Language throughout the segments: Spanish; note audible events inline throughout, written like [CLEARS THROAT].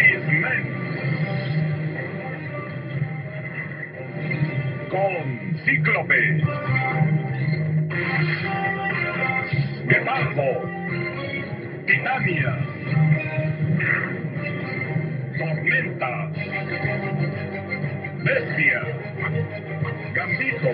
X-Men. Con Cíclope. Titania. Tormenta. Bestia. Gambito.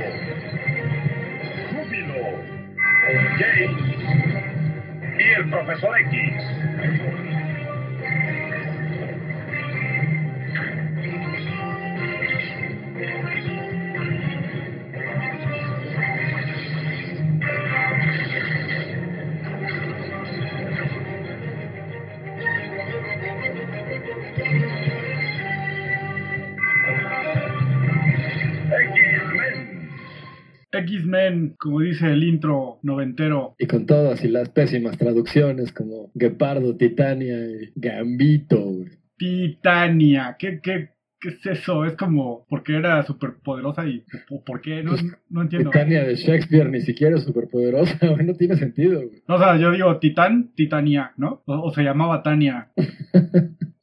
Dice el intro noventero. Y con todas y las pésimas traducciones como Gepardo, Titania y Gambito. güey. Titania. ¿Qué, qué, qué es eso? Es como porque era súper poderosa y ¿por- ¿por qué? No, no entiendo. Titania de Shakespeare ni siquiera es superpoderosa, [LAUGHS] no tiene sentido. güey. O sea, yo digo Titán, Titania, ¿no? O, o se llamaba Tania. [LAUGHS]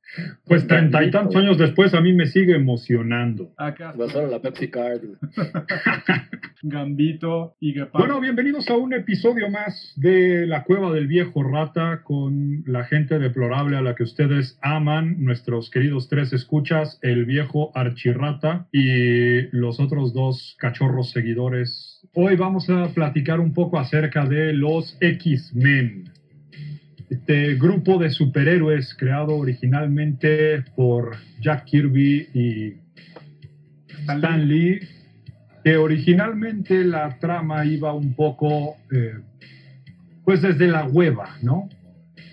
Pues treinta y tantos años después a mí me sigue emocionando. Acá. Va solo la Pepsi Card. [LAUGHS] Gambito y Gepardo. Bueno, bienvenidos a un episodio más de La Cueva del Viejo Rata con la gente deplorable a la que ustedes aman, nuestros queridos tres escuchas, el viejo Archirrata y los otros dos cachorros seguidores. Hoy vamos a platicar un poco acerca de los X-Men. Este grupo de superhéroes creado originalmente por Jack Kirby y Stan Lee, que originalmente la trama iba un poco, eh, pues desde la hueva, ¿no?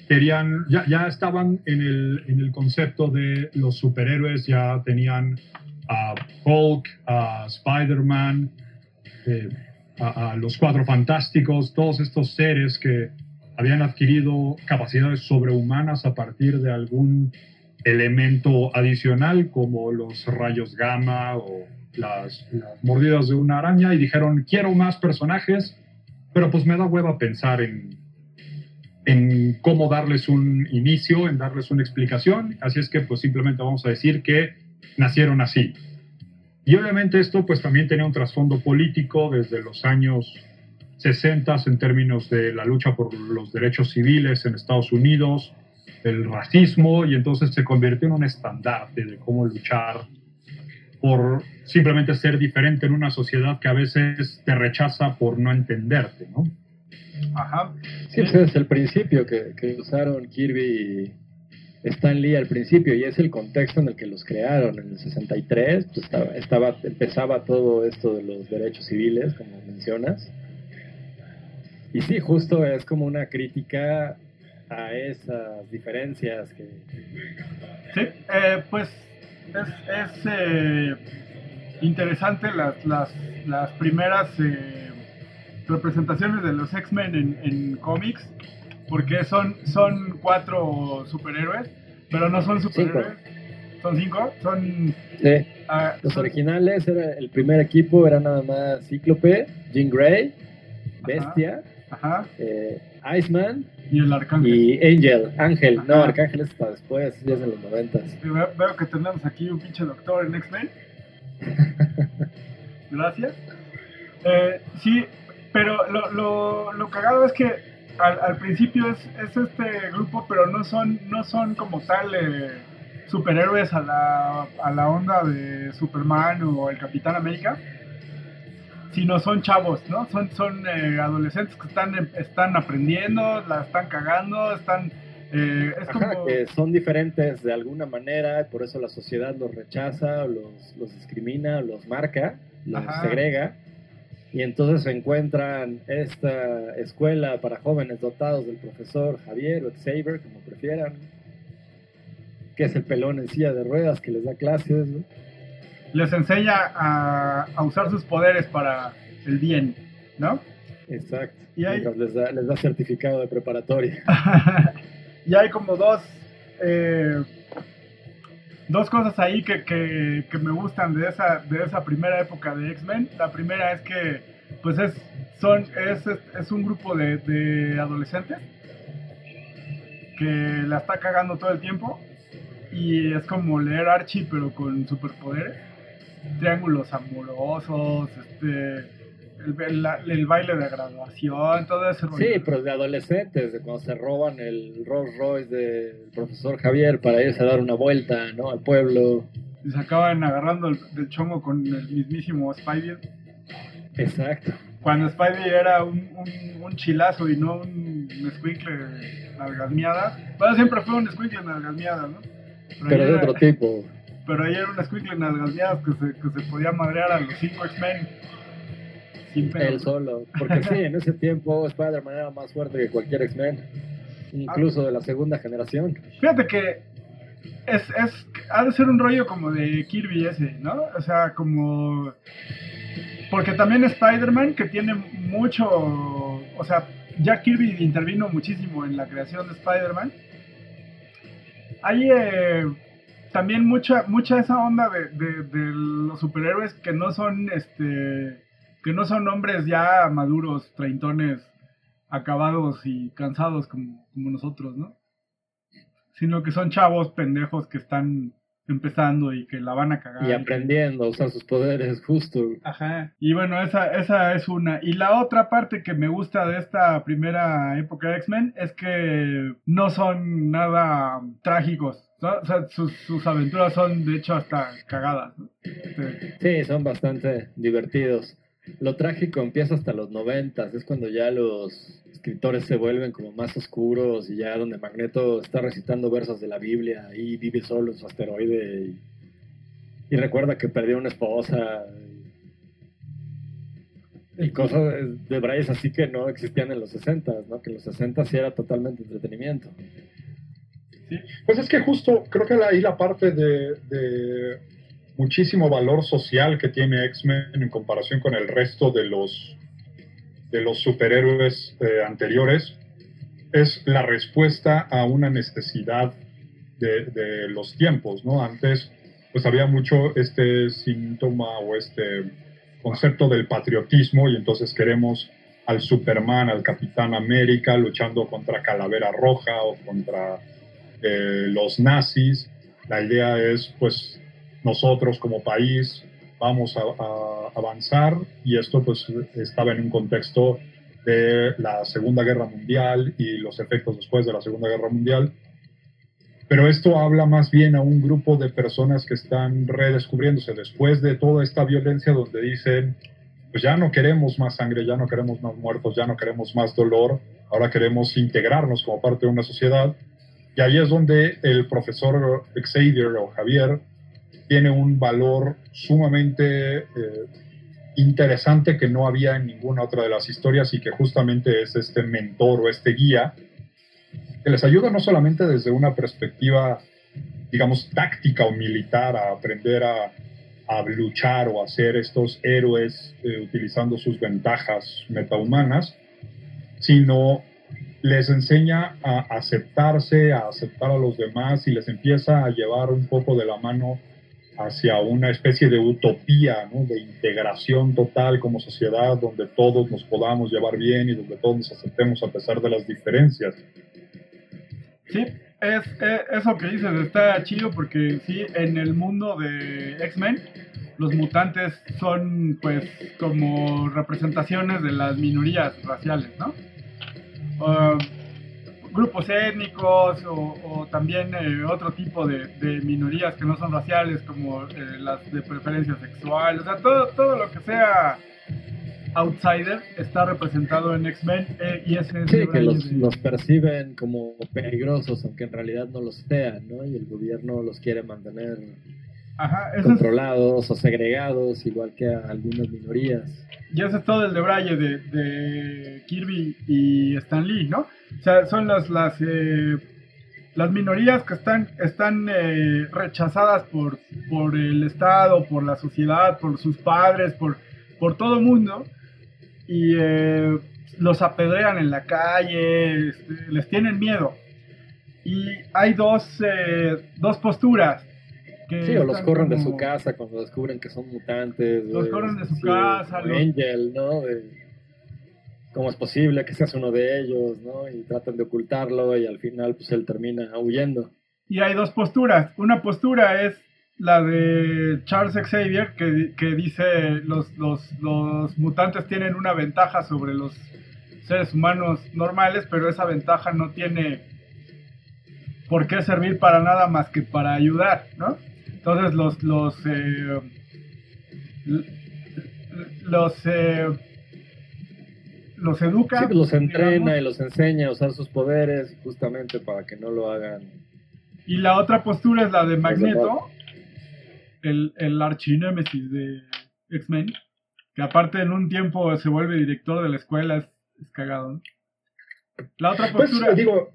Querían, ya, ya estaban en el, en el concepto de los superhéroes, ya tenían a Hulk, a Spider-Man, eh, a, a los Cuatro Fantásticos, todos estos seres que habían adquirido capacidades sobrehumanas a partir de algún elemento adicional como los rayos gamma o las, las mordidas de una araña y dijeron quiero más personajes pero pues me da hueva pensar en en cómo darles un inicio, en darles una explicación, así es que pues simplemente vamos a decir que nacieron así. Y obviamente esto pues también tenía un trasfondo político desde los años 60 en términos de la lucha por los derechos civiles en Estados Unidos, el racismo, y entonces se convirtió en un estandarte de cómo luchar por simplemente ser diferente en una sociedad que a veces te rechaza por no entenderte, ¿no? Ajá. Sí, pues es el principio que, que usaron Kirby y Stan Lee al principio y es el contexto en el que los crearon. En el 63 pues estaba, estaba, empezaba todo esto de los derechos civiles, como mencionas. Y sí, justo es como una crítica a esas diferencias que... Sí, eh, pues es, es, eh, interesante las, las, las primeras eh, representaciones de los X-Men en, en cómics, porque son, son cuatro superhéroes, pero no son superhéroes. Son cinco, son... Sí, ah, los son- originales, era, el primer equipo era nada más Cíclope, Jean Grey, Bestia, Ajá, eh, Iceman y el Arcángel. y Angel. Ángel, no, Ajá. Arcángel es hasta después, ya es en los noventas. Sí, Veo, veo que tenemos aquí un pinche doctor en X-Men. [LAUGHS] Gracias. Eh, sí, pero lo, lo, lo cagado es que al, al principio es, es este grupo, pero no son, no son como tal eh, superhéroes a la, a la onda de Superman o el Capitán América, sino son chavos, ¿no? Son, son eh, adolescentes que están, están aprendiendo, la están cagando, están... eh, es Ajá, como... que son diferentes de alguna manera, por eso la sociedad los rechaza, los, los discrimina, los marca, los Ajá. segrega. Y entonces se encuentran esta escuela para jóvenes dotados del profesor Javier o Xavier, como prefieran, que es el pelón en silla de ruedas que les da clases. ¿no? Les enseña a, a usar sus poderes para el bien, ¿no? Exacto. Y hay- les da, les da certificado de preparatoria. [LAUGHS] y hay como dos eh, dos cosas ahí que, que- que me gustan de esa de esa primera época de X-Men. La primera es que pues es son es, es un grupo de, de adolescentes que la está cagando todo el tiempo y es como leer Archie pero con superpoderes. Triángulos amorosos, este el, el- la- el baile de graduación, todo rollo. Sí, pero de adolescentes, de cuando se roban el Rolls Royce del profesor Javier para irse a dar una vuelta, ¿no? Al pueblo. Y se acaban agarrando el, del chongo con el mismísimo Spidey. Exacto. Cuando Spidey era un, un, un chilazo y no un escuincle nalgasmiada. Bueno, siempre fue un escuincle nalgasmiada, ¿no? Pero de era- otro tipo. Pero ahí era un escuincle nalgasmiadas que se, que se podía madrear a los cinco X-Men. Sin pedo. Él solo. Porque sí, en ese tiempo Spider-Man era más fuerte que cualquier X-Men. Incluso de la segunda generación. Fíjate que es, es, ha de ser un rollo como de Kirby ese, ¿no? O sea, como... Porque también Spider-Man, que tiene mucho... O sea, ya Kirby intervino muchísimo en la creación de Spider-Man. Hay eh, también mucha mucha esa onda de, de- de los superhéroes que no son este que no son hombres ya maduros, treintones, acabados y cansados como, como nosotros, ¿no? Sino que son chavos pendejos que están empezando y que la van a cagar. Y aprendiendo a usar sus poderes justo. Ajá. Y bueno, esa, esa es una. Y la otra parte que me gusta de esta primera época de X-Men es que no son nada trágicos. Sus, aventuras son de hecho hasta cagadas. Sí, son bastante divertidos. Lo trágico empieza hasta los noventas, es cuando ya los escritores se vuelven como más oscuros y ya donde Magneto está recitando versos de la Biblia y vive solo en su asteroide y, recuerda que perdió una esposa y, cosas de Bryce así que no existían en los 60, ¿no? Que en los 60 sí era totalmente entretenimiento. Pues es que justo creo que ahí la parte de, muchísimo valor social que tiene X-Men en comparación con el resto de los, de los superhéroes eh, anteriores es la respuesta a una necesidad de, de los tiempos, ¿no? Antes pues había mucho este síntoma o este concepto del patriotismo y entonces queremos al Superman, al Capitán América luchando contra Calavera Roja o contra eh, los nazis. La idea es, pues, nosotros como país vamos a, a avanzar y esto pues estaba en un contexto de la Segunda Guerra Mundial y los efectos después de la Segunda Guerra Mundial. Pero esto habla más bien a un grupo de personas que están redescubriéndose después de toda esta violencia donde dicen, pues ya no queremos más sangre, ya no queremos más muertos, ya no queremos más dolor, ahora queremos integrarnos como parte de una sociedad. Y ahí es donde el profesor Xavier o Javier tiene un valor sumamente eh, interesante que no había en ninguna otra de las historias y que justamente es este mentor o este guía que les ayuda no solamente desde una perspectiva, digamos, táctica o militar a aprender a, a luchar o a ser estos héroes eh, utilizando sus ventajas metahumanas, sino les enseña a aceptarse, a aceptar a los demás y les empieza a llevar un poco de la mano hacia una especie de utopía, ¿no? de integración total como sociedad, donde todos nos podamos llevar bien y donde todos nos aceptemos a pesar de las diferencias. Sí, es, es- eso que dices está chido porque sí, en el mundo de X-Men, los mutantes son pues como representaciones de las minorías raciales, ¿no? Ah, grupos étnicos o, o también eh, otro tipo de, de minorías que no son raciales como eh, las de preferencia sexual, o sea, todo, todo lo que sea outsider está representado en X-Men eh, y ese es Sí, que los, de- los perciben como peligrosos, aunque en realidad no los sean, ¿no? Y el gobierno los quiere mantener Ajá, ese es- controlados o segregados, igual que a algunas minorías. Y ese es todo el de Braille de, de Kirby y Stan Lee, ¿no? O sea, son las las eh, las minorías que están están eh, rechazadas por por el Estado, por la sociedad, por sus padres, por por todo el mundo y eh, los apedrean en la calle, este, les tienen miedo. Y hay dos eh, dos posturas. Que Sí, o los corren de su casa cuando descubren que son mutantes. Los corren de su Sí, casa, los- Angel, ¿no? De- cómo es posible que seas uno de ellos, ¿no? Y tratan de ocultarlo y al final pues él termina huyendo. Y hay dos posturas. Una postura es la de Charles Xavier, que, que dice los, los, los mutantes tienen una ventaja sobre los seres humanos normales, pero esa ventaja no tiene por qué servir para nada más que para ayudar, ¿no? Entonces los los eh, los eh, los educa, Sí, pues los entrena digamos, y los enseña a usar sus poderes justamente para que no lo hagan. y la otra postura es la de Magneto, el, el archinémesis de X-Men, que aparte en un tiempo se vuelve director de la escuela, es, es cagado. ¿no? La otra Pues postura digo,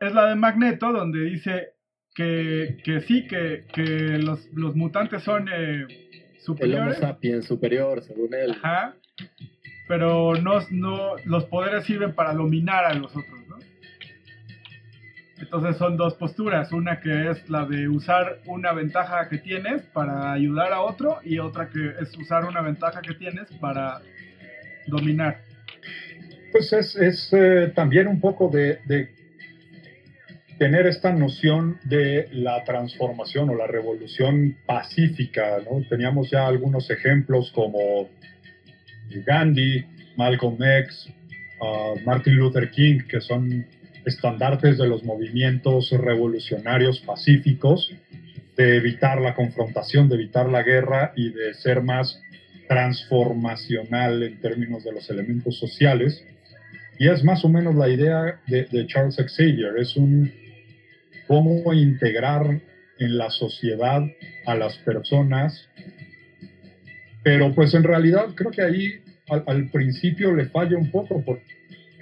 es la de Magneto, donde dice que, que sí, que, que los, los mutantes son eh, El Homo superiores. sapiens superior, según él. Ajá. Pero no, no, los poderes sirven para dominar a los otros, ¿no? Entonces son dos posturas, una que es la de usar una ventaja que tienes para ayudar a otro y otra que es usar una ventaja que tienes para dominar. pues es, es, eh, también un poco de, de tener esta noción de la transformación o la revolución pacífica, ¿no? Teníamos ya algunos ejemplos como Gandhi, Malcolm X, ah, Martin Luther King, que son estandartes de los movimientos revolucionarios pacíficos, de evitar la confrontación, de evitar la guerra y de ser más transformacional en términos de los elementos sociales. Y es más o menos la idea de, de Charles Xavier, es un cómo integrar en la sociedad a las personas, pero pues en realidad creo que ahí al, al principio le falla un poco porque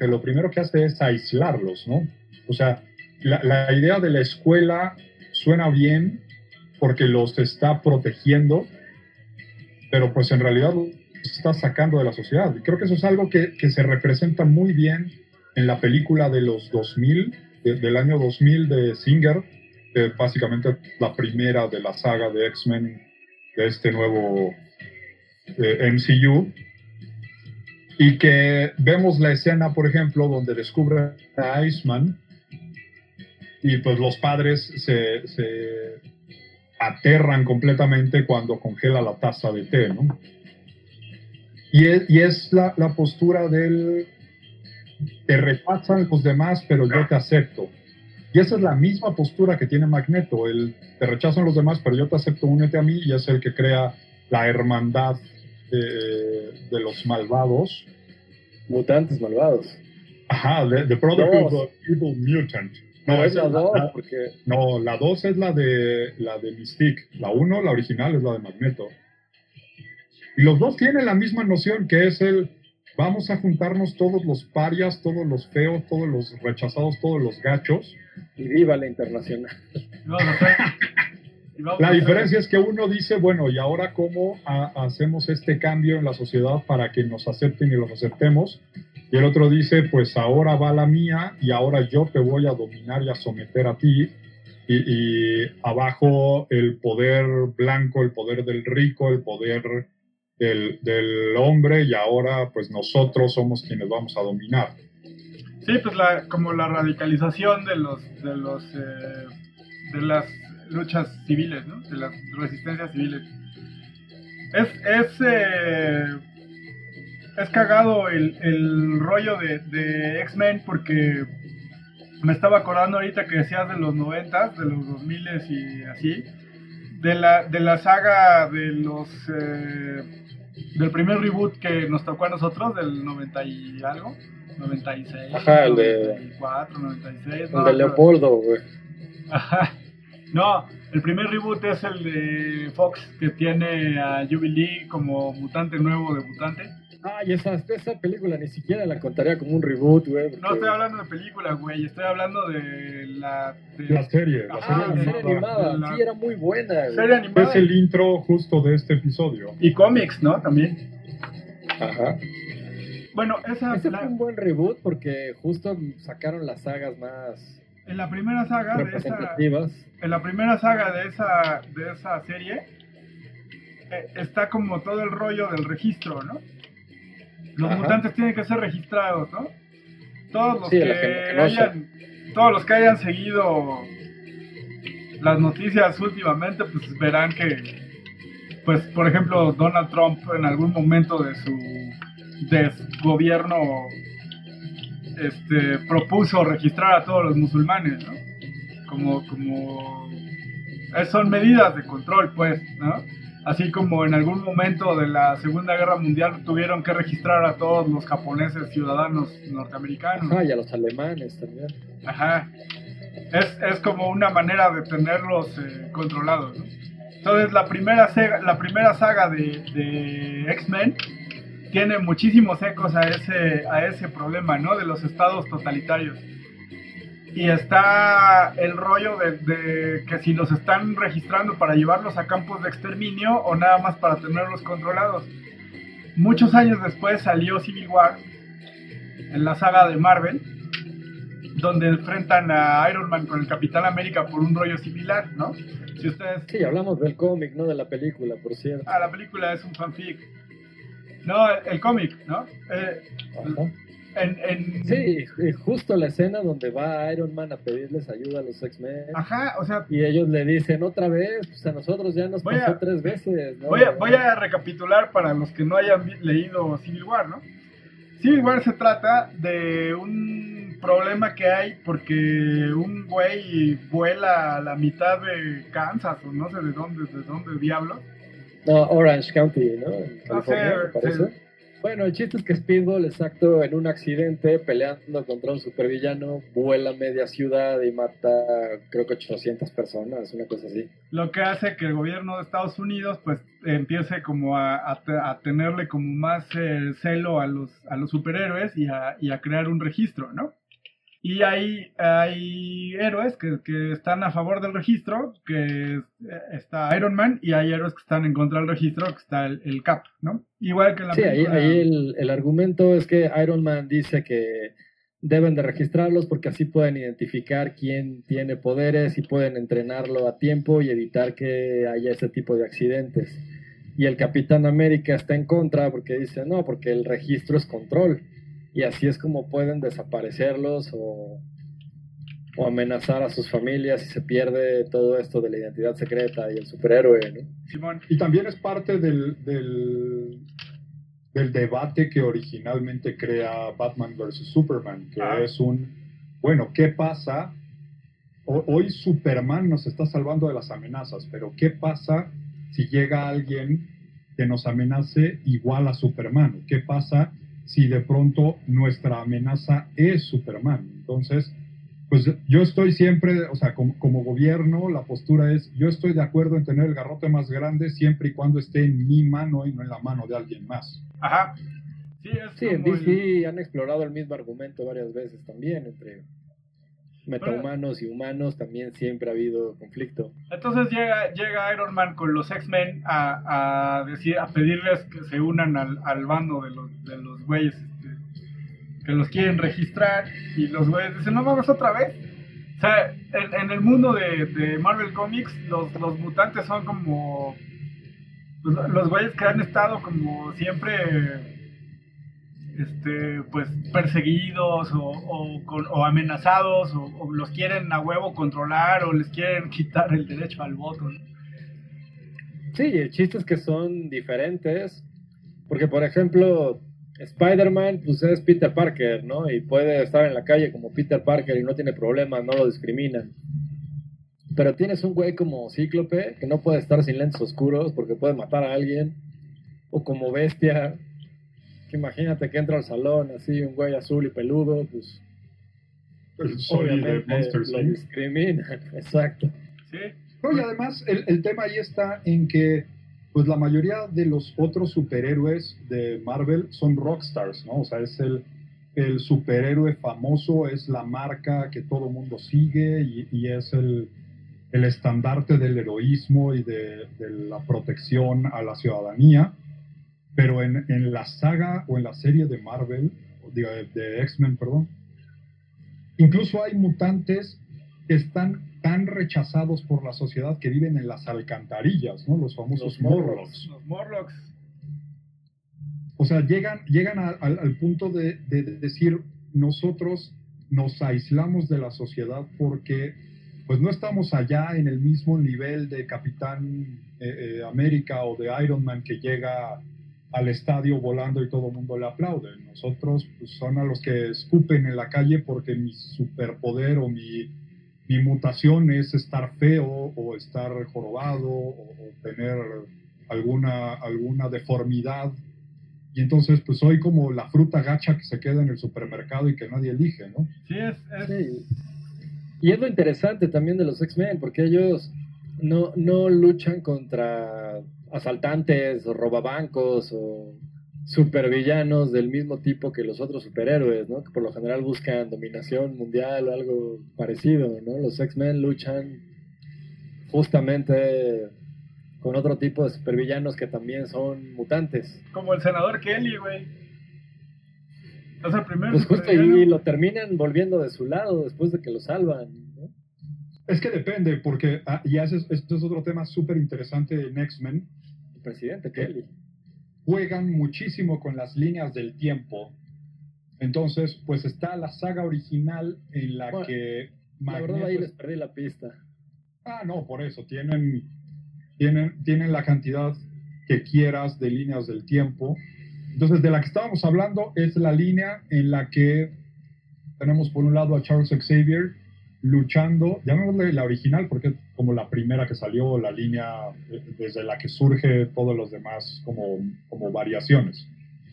lo primero que hace es aislarlos, ¿no? O sea, la, la idea de la escuela suena bien porque los está protegiendo, pero pues en realidad los está sacando de la sociedad. Y creo que eso es algo que, que se representa muy bien en la película de los 2000, de- del año 2000 de Singer, es básicamente la primera de la saga de X-Men de este nuevo eh, MCU. Y que vemos la escena, por ejemplo, donde descubre a Iceman y pues los padres se, aterran completamente cuando congela la taza de té, ¿no? Y es, y es la postura del te repasan los demás, pero yo te acepto. Y esa es la misma postura que tiene Magneto, el te rechazan los demás, pero yo te acepto, únete a mí, y es el que crea la hermandad eh, de los malvados. Mutantes malvados. Ajá, the, the Brotherhood of Evil Mutant. No, es la dos, la- porque no, la 2 es la de la de Mystique. La 1, la original, es la de Magneto. Y los dos tienen la misma noción que es el vamos a juntarnos todos los parias, todos los feos, todos los rechazados, todos los gachos. y viva la internacional. La diferencia es que uno dice, bueno, ¿y ahora cómo ha- hacemos este cambio en la sociedad para que nos acepten y los aceptemos? Y el otro dice, pues ahora va la mía y ahora yo te voy a dominar y a someter a ti. Y, y abajo el poder blanco, el poder del rico, el poder del, del hombre y ahora pues nosotros somos quienes vamos a dominar. Sí, pues la, como la radicalización de los de los eh, de las luchas civiles. De las resistencias civiles. Es es eh, es cagado el, el rollo de, de X-Men porque me estaba acordando ahorita que decías de los 90, de los 2000 y así, de la de la saga de los eh, del primer reboot que nos tocó a nosotros del 90 y algo. 96, Ajá, el de- 94, 96. El no, de pero- Leopoldo, güey. Ajá. No, el primer reboot es el de Fox que tiene a Jubilee como mutante nuevo debutante. Ay, esa, esa película ni siquiera la contaría como un reboot, güey. No estoy hablando de película, güey, estoy hablando de la de La serie, la serie animada. animada. La- Sí, era muy buena, güey. serie animada Es el intro justo de este episodio. y cómics, ¿no? También. Ajá. Bueno, esa Ese la- fue un buen reboot porque justo sacaron las sagas más en la primera saga de esa representativas. en la primera saga de esa de esa serie eh, está como todo el rollo del registro, ¿no? Los Ajá. mutantes tienen que ser registrados, ¿no? Todos los Sí, que, que no hayan, todos los que hayan seguido las noticias últimamente, pues verán que, pues, por ejemplo, Donald Trump en algún momento de su desgobierno este, propuso registrar a todos los musulmanes, ¿no? Como, como, son medidas de control, pues, ¿no? Así como en algún momento de la Segunda Guerra Mundial tuvieron que registrar a todos los japoneses ciudadanos norteamericanos. Ajá, y a los alemanes también. Ajá. Es, es como una manera de tenerlos eh, controlados. ¿no? Entonces, la primera, saga, la primera saga de, de X-Men tiene muchísimos ecos a ese, a ese problema, ¿no? De los estados totalitarios. Y está el rollo de, de que si los están registrando para llevarlos a campos de exterminio o nada más para tenerlos controlados. Muchos años después salió Civil War en la saga de Marvel, donde enfrentan a Iron Man con el Capitán América por un rollo similar, ¿no? Si ustedes... Sí, hablamos del cómic, no de la película, por cierto. Ah, la película es un fanfic. No, el, el cómic, ¿no? Eh. En, en... Sí, justo la escena donde va Iron Man a pedirles ayuda a los X-Men. Ajá, o sea, Y ellos le dicen otra vez, pues a nosotros ya nos pasó a- tres veces. ¿no? voy a, voy a recapitular para los que no hayan leído Civil War, ¿no? Civil War se trata de un problema que hay porque un güey vuela a la mitad de Kansas o no sé de dónde, de dónde diablo. No, Orange County, ¿no? En No sé, California, me parece. sí. Bueno, el chiste es que Speedball, exacto, en un accidente peleando contra un supervillano, vuela media ciudad y mata, creo que 800 personas, una cosa así. lo que hace que el gobierno de Estados Unidos pues empiece como a, a te- a tenerle como más eh, celo a los, a los superhéroes y a, y a crear un registro, ¿no? Y hay, hay héroes que, que están a favor del registro, que eh, está Iron Man, y hay héroes que están en contra del registro, que está el, el Cap, ¿no? Igual que en la Sí, ahí, ahí el, el argumento es que Iron Man dice que deben de registrarlos porque así pueden identificar quién tiene poderes y pueden entrenarlo a tiempo y evitar que haya ese tipo de accidentes. Y el Capitán América está en contra porque dice, no, porque el registro es control. Y así es como pueden desaparecerlos o, o amenazar a sus familias si se pierde todo esto de la identidad secreta y el superhéroe, ¿no? Simón. Y también es parte del, del, del debate que originalmente crea Batman vs. Superman, que Ah. es un, bueno, ¿qué pasa? Ho- Hoy Superman nos está salvando de las amenazas, pero ¿qué pasa si llega alguien que nos amenace igual a Superman? ¿Qué pasa si de pronto nuestra amenaza es Superman? Entonces, pues yo estoy siempre, o sea, como, como gobierno, la postura es, yo estoy de acuerdo en tener el garrote más grande siempre y cuando esté en mi mano y no en la mano de alguien más. Ajá. Sí, es Sí, en el- han explorado el mismo argumento varias veces también, entre metahumanos y humanos también siempre ha habido conflicto. Entonces llega, llega Iron Man con los X-Men a, a, decir, a pedirles que se unan al, al bando de los, de los güeyes este, que los quieren registrar y los güeyes dicen, no vamos otra vez. O sea, en, el mundo de, de Marvel Comics los, los mutantes son como los güeyes que han estado como siempre este pues perseguidos o, o, con- o amenazados o, o los quieren a huevo controlar o les quieren [LAUGHS] quitar el derecho al voto ¿no? Sí, el chiste es que son diferentes, porque por ejemplo, Spider-Man pues es Peter Parker, ¿no? Y puede estar en la calle como Peter Parker y no tiene problemas, no lo discriminan. Pero tienes un güey como Cíclope que no puede estar sin lentes oscuros porque puede matar a alguien, o como Bestia, imagínate que entra al salón así un güey azul y peludo, pues de obviamente Monster lo discriminan, [LAUGHS] exacto. sí No, y además el, el tema ahí está en que pues la mayoría de los otros superhéroes de Marvel son rockstars, ¿no? O sea, es el, el superhéroe famoso, es la marca que todo mundo sigue y, y es el, el estandarte del heroísmo y de, de la protección a la ciudadanía. Pero en, en la saga o en la serie de Marvel, digo, de, de X-Men, perdón, incluso hay mutantes que están tan rechazados por la sociedad que viven en las alcantarillas, ¿no? Los famosos Los Morlocks. Los Morlocks o sea, llegan, llegan a- al, al punto de, de- de decir, nosotros nos aislamos de la sociedad porque pues no estamos allá en el mismo nivel de Capitán eh, eh, América o de Iron Man que llega al estadio volando y todo el mundo le aplaude. Nosotros pues, son a los que escupen en la calle porque mi superpoder o mi, mi mutación es estar feo o estar jorobado o, o tener alguna, alguna deformidad. Y entonces pues soy como la fruta gacha que se queda en el supermercado y que nadie elige, ¿no? Sí, es, es- Sí. Y es lo interesante también de los X-Men, porque ellos no, no luchan contra asaltantes o robabancos o supervillanos del mismo tipo que los otros superhéroes, ¿no? Que por lo general buscan dominación mundial o algo parecido, ¿no? Los X-Men luchan justamente con otro tipo de supervillanos que también son mutantes. como el senador Kelly, güey. Es el primer Pues justo ahí lo terminan volviendo de su lado después de que lo salvan, ¿no? Es que depende, porque, ah, y ese es, este es otro tema súper interesante en X-Men, Presidente Kelly. juegan muchísimo con las líneas del tiempo. Entonces, pues está la saga original en la Bueno, que La verdad Magneto ahí es- les perdí la pista. Ah, no, por eso. Tienen, tienen, tienen la cantidad que quieras de líneas del tiempo. Entonces, de la que estábamos hablando es la línea en la que tenemos por un lado a Charles Xavier luchando, llamémosle la original porque es como la primera que salió, la línea eh, desde la que surge todos los demás como, como variaciones.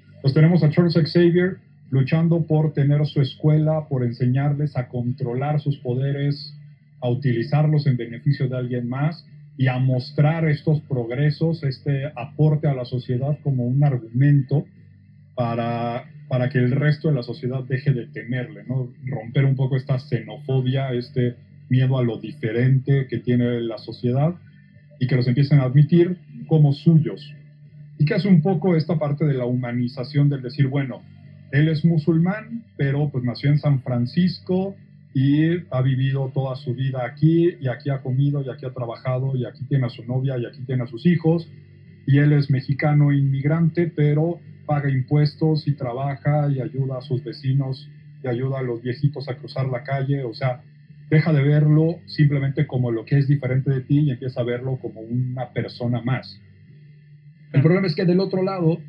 Entonces tenemos a Charles Xavier luchando por tener su escuela, por enseñarles a controlar sus poderes, a utilizarlos en beneficio de alguien más y a mostrar estos progresos, este aporte a la sociedad como un argumento para, para que el resto de la sociedad deje de temerle, ¿no? Romper un poco esta xenofobia, este miedo a lo diferente que tiene la sociedad y que los empiecen a admitir como suyos. Y que hace un poco esta parte de la humanización del decir, bueno, él es musulmán, pero pues nació en San Francisco y ha vivido toda su vida aquí y aquí ha comido y aquí ha trabajado y aquí tiene a su novia y aquí tiene a sus hijos y él es mexicano inmigrante, pero paga impuestos y trabaja y ayuda a sus vecinos y ayuda a los viejitos a cruzar la calle, o sea, deja de verlo simplemente como lo que es diferente de ti y empieza a verlo como una persona más. El problema es que del otro lado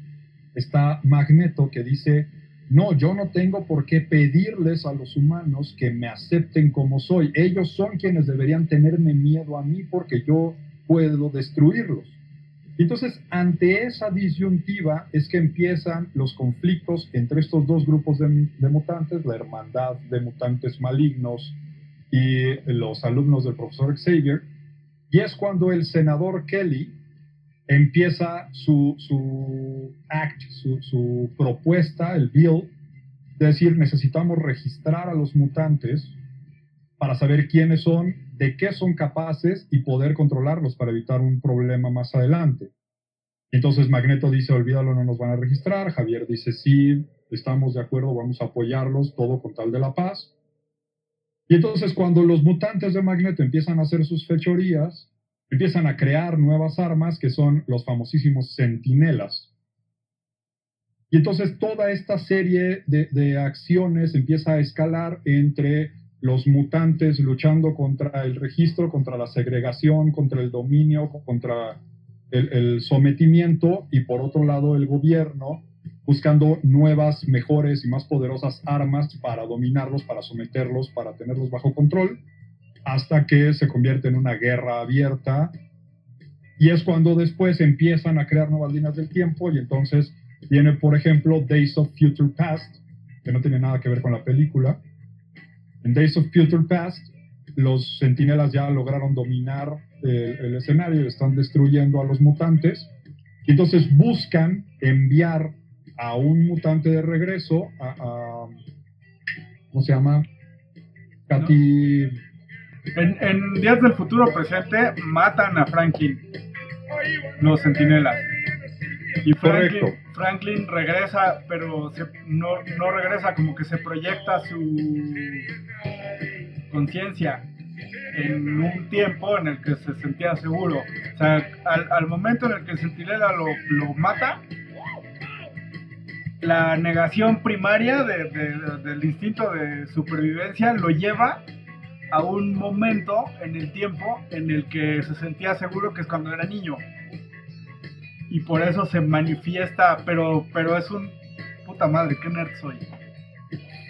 está Magneto que dice, no, yo no tengo por qué pedirles a los humanos que me acepten como soy. Ellos son quienes deberían tenerme miedo a mí porque yo puedo destruirlos. Entonces, ante esa disyuntiva es que empiezan los conflictos entre estos dos grupos de, de mutantes, la hermandad de mutantes malignos y los alumnos del profesor Xavier. Y es cuando el senador Kelly empieza su, su act, su, su propuesta, el bill, de decir, necesitamos registrar a los mutantes para saber quiénes son, de qué son capaces y poder controlarlos para evitar un problema más adelante. Entonces Magneto dice, olvídalo, no nos van a registrar. Javier dice, sí, estamos de acuerdo, vamos a apoyarlos, todo con tal de la paz. Y entonces cuando los mutantes de Magneto empiezan a hacer sus fechorías, empiezan a crear nuevas armas que son los famosísimos centinelas. Y entonces toda esta serie de, acciones empieza a escalar entre los mutantes luchando contra el registro, contra la segregación, contra el dominio, contra el, sometimiento y por otro lado el gobierno buscando nuevas, mejores y más poderosas armas para dominarlos, para someterlos, para tenerlos bajo control, hasta que se convierte en una guerra abierta. Y es cuando después empiezan a crear nuevas líneas del tiempo y entonces viene, por ejemplo, Days of Future Past, que no tiene nada que ver con la película. En Days of Future Past, los sentinelas ya lograron dominar el, el escenario están destruyendo a los mutantes. Y entonces buscan enviar a un mutante de regreso, a, a ¿cómo se llama? Katy... En, en, Días del Futuro Presente matan a Franklin, los sentinelas. Y Franklin. Franklin regresa, pero se, no, no regresa, como que se proyecta su conciencia en un tiempo en el que se sentía seguro. O sea, al, al momento en el que el centinela lo, lo mata, la negación primaria de- de- del instinto de supervivencia lo lleva a un momento en el tiempo en el que se sentía seguro que es cuando era niño. Y por eso se manifiesta, pero, pero es un... Puta madre, qué nerd soy.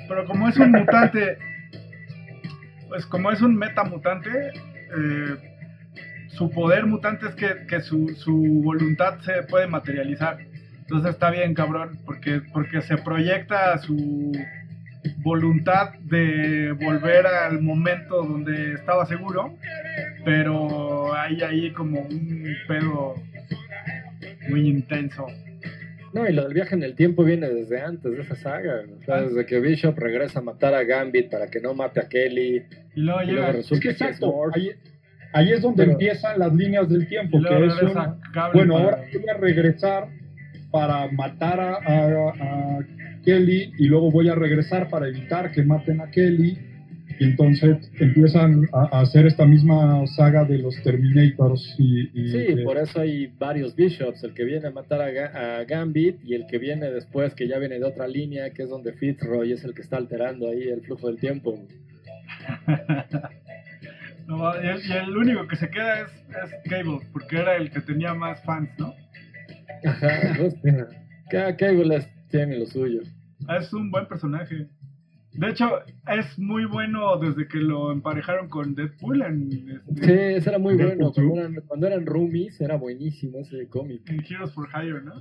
Pero como es un mutante, [LAUGHS] pues como es un metamutante, eh, su poder mutante es que, que su, su voluntad se puede materializar. Entonces está bien, cabrón, porque, porque se proyecta su voluntad de volver al momento donde estaba seguro, pero hay ahí como un pedo muy intenso. No, y lo del viaje en el tiempo viene desde antes de esa saga. O sea, desde que Bishop regresa a matar a Gambit para que no mate a Kelly. Y luego Y luego resulta Es que que es exacto, ahí, ahí es donde Pero- empiezan las líneas del tiempo, que es una- Bueno, para- ahora voy a regresar para matar a, a- a Kelly y luego voy a regresar para evitar que maten a Kelly. Y entonces empiezan a, a hacer esta misma saga de los Terminators y, y Sí, por eso hay varios Bishops. El que viene a matar a, Ga- a Gambit y el que viene después, que ya viene de otra línea, que es donde Fitzroy es el que está alterando ahí el flujo del tiempo. [LAUGHS] No, y, el, y el único que se queda es, es Cable, porque era el que tenía más fans, ¿no? Ajá, pues, mira, cada es- tiene lo suyo. Es un buen personaje. De hecho, es muy bueno desde que lo emparejaron con Deadpool en, este, Sí, ese era muy Deadpool bueno. Cuando eran, cuando eran roomies era buenísimo ese cómic. en Heroes for Hire, ¿no?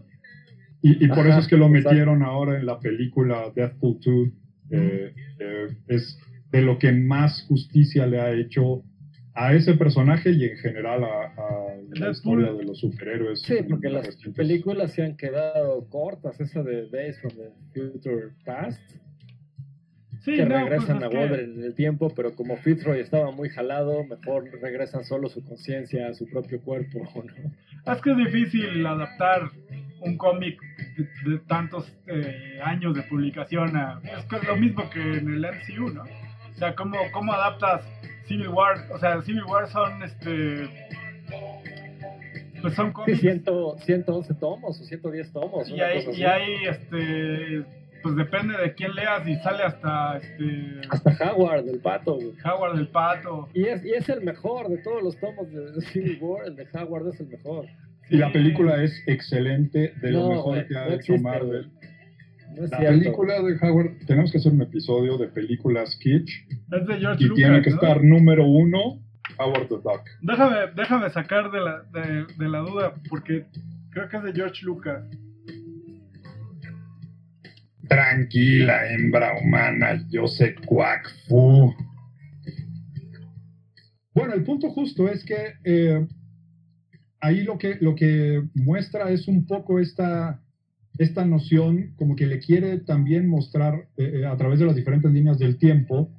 y- y por Ajá, eso es que lo exacto. metieron ahora en la película Deathpool 2. eh, eh, es de lo que más justicia le ha hecho a ese personaje y en general a, a la historia de los superhéroes. Sí, porque las recientes. películas se han quedado cortas. Esa de Days from the Future Past. Sí, que no, regresan pues a que- Wolverine en el tiempo, pero como Fitzroy estaba muy jalado, mejor regresan solo su conciencia a su propio cuerpo, [LAUGHS] ¿no? Es que es difícil adaptar un cómic de, de tantos eh, años de publicación a... Es que es lo mismo que en el MCU, ¿no? O sea, ¿cómo, cómo adaptas Civil War? O sea, Civil War son, este... Pues son Sí, cómics... 100, 111 tomos o 110 tomos. y hay, y hay, este... Pues depende de quién leas y sale hasta, este... Hasta Howard, el pato. güey. Howard el Pato. Y es, y es el mejor de todos los tomos de Civil War, el de Howard es el mejor. Y la Sí. película es excelente, de lo No, mejor güey, que ha no hecho existe, Marvel. No La cierto. película de Howard, tenemos que hacer un episodio de películas kitsch Es de George y Lucas, tiene que ¿no? estar número uno, Howard the Duck. Déjame, déjame sacar de la, de, de la duda, porque creo que es de George Lucas. Tranquila, hembra humana, yo sé fu. Bueno, el punto justo es que eh, ahí lo que, lo que muestra es un poco esta, esta noción, como que le quiere también mostrar eh, eh, a través de las diferentes líneas del tiempo,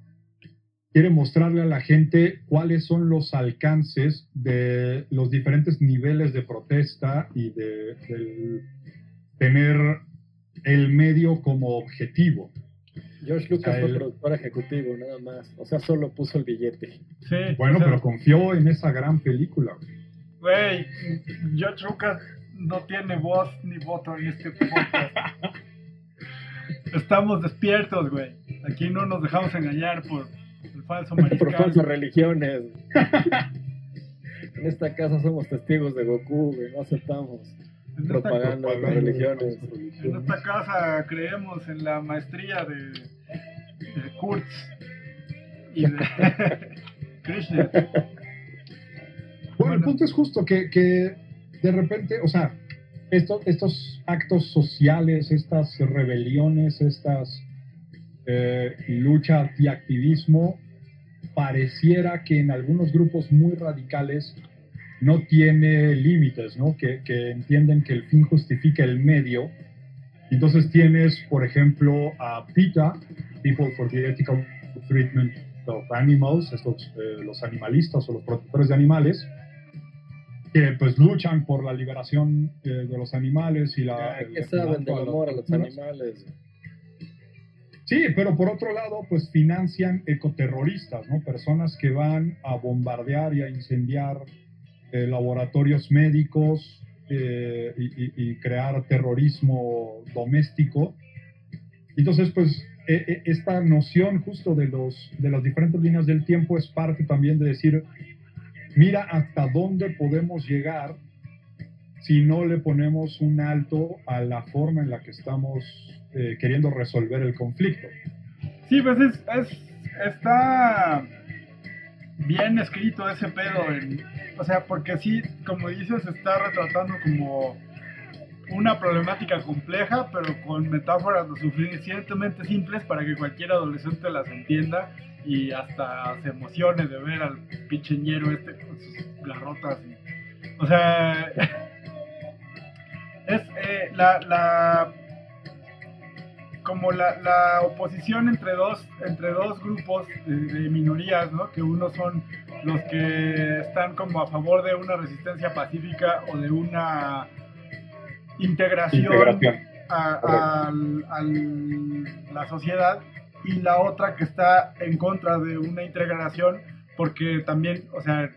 quiere mostrarle a la gente cuáles son los alcances de los diferentes niveles de protesta y de tener el medio como objetivo. George Lucas O sea, fue él- productor ejecutivo, nada más. O sea, solo puso el billete. Sí. Bueno, o sea, pero confió en esa gran película. Güey, George Lucas no tiene voz ni voto en este podcast. [LAUGHS] Estamos despiertos, güey. Aquí no nos dejamos engañar por [LAUGHS] Por falsas religiones. [LAUGHS] en esta casa somos testigos de Goku, güey, no aceptamos En propaganda de religiones. en esta casa creemos en la maestría de, de Kurtz y de [LAUGHS] Krishna. Bueno, el punto es justo que, que de repente, o sea, estos, estos actos sociales, estas rebeliones, estas eh, luchas y activismo, pareciera que en algunos grupos muy radicales no tiene límites, ¿no? Que, que entienden que el fin justifica el medio. Entonces tienes, por ejemplo, a PETA, People for the Ethical Treatment of Animals, estos, eh, los animalistas o los protectores de animales, que pues luchan por la liberación eh, de los animales y la... Ah, ¿Qué saben del amor a los animales? Sí, pero por otro lado, pues financian ecoterroristas, ¿no? Personas que van a bombardear y a incendiar eh, laboratorios médicos eh, y, crear terrorismo doméstico Entonces, pues, e, e, esta noción justo de, los, de las diferentes líneas del tiempo es parte también de decir, mira hasta dónde podemos llegar si no le ponemos un alto a la forma en la que estamos eh, queriendo resolver el conflicto. Sí, pues es, está bien escrito ese pedo. o sea, porque sí, como dices, está retratando como una problemática compleja, pero con metáforas lo suficientemente simples para que cualquier adolescente las entienda y hasta se emocione de ver al pincheñero este con sus garrotas. o sea, es [LAUGHS] la, la como la, la, oposición entre dos, entre dos grupos de, minorías, ¿no? Que uno son los que están como a favor de una resistencia pacífica o de una integración, A, la sociedad y la otra que está en contra de una integración porque también, o sea,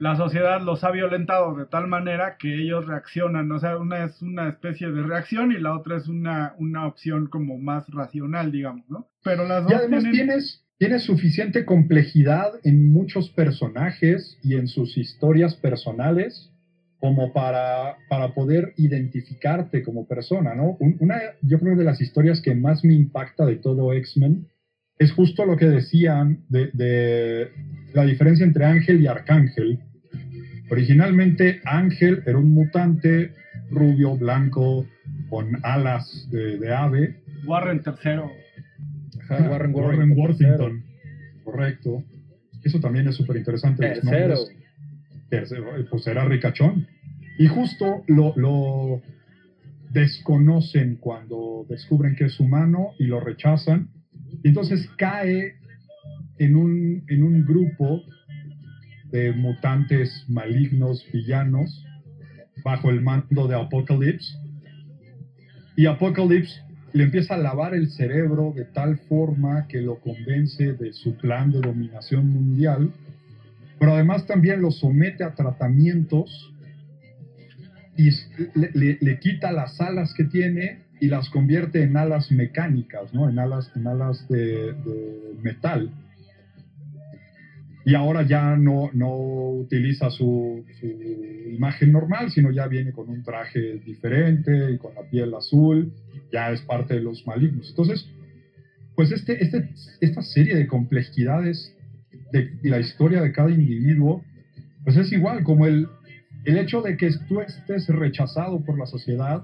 la sociedad los ha violentado de tal manera que ellos reaccionan, o sea, una es una especie de reacción y la otra es una, una opción como más racional, digamos, ¿no? Pero las dos y además tienes, tienes suficiente complejidad en muchos personajes y en sus historias personales como para, para poder identificarte como persona, ¿no? Una, yo creo de las historias que más me impacta de todo X-Men es justo lo que decían de, de la diferencia entre Ángel y Arcángel, Originalmente Ángel era un mutante rubio, blanco, con alas de, ave. Warren tercero. Warren, Warren, Worthington. Correcto. Eso también es súper interesante. Tercero. Pues era ricachón. Y justo lo, lo desconocen cuando descubren que es humano y lo rechazan. Entonces cae en un, en un grupo de mutantes malignos, villanos, bajo el mando de Apocalypse. Y Apocalypse le empieza a lavar el cerebro de tal forma que lo convence de su plan de dominación mundial, pero además también lo somete a tratamientos y le, quita las alas que tiene y las convierte en alas mecánicas, ¿no? en alas, en alas de metal y ahora ya no, no utiliza su, imagen normal, sino ya viene con un traje diferente y con la piel azul, ya es parte de los malignos. Entonces, pues este, este, esta serie de complejidades de la historia de cada individuo, pues es igual, como el, el hecho de que tú estés rechazado por la sociedad,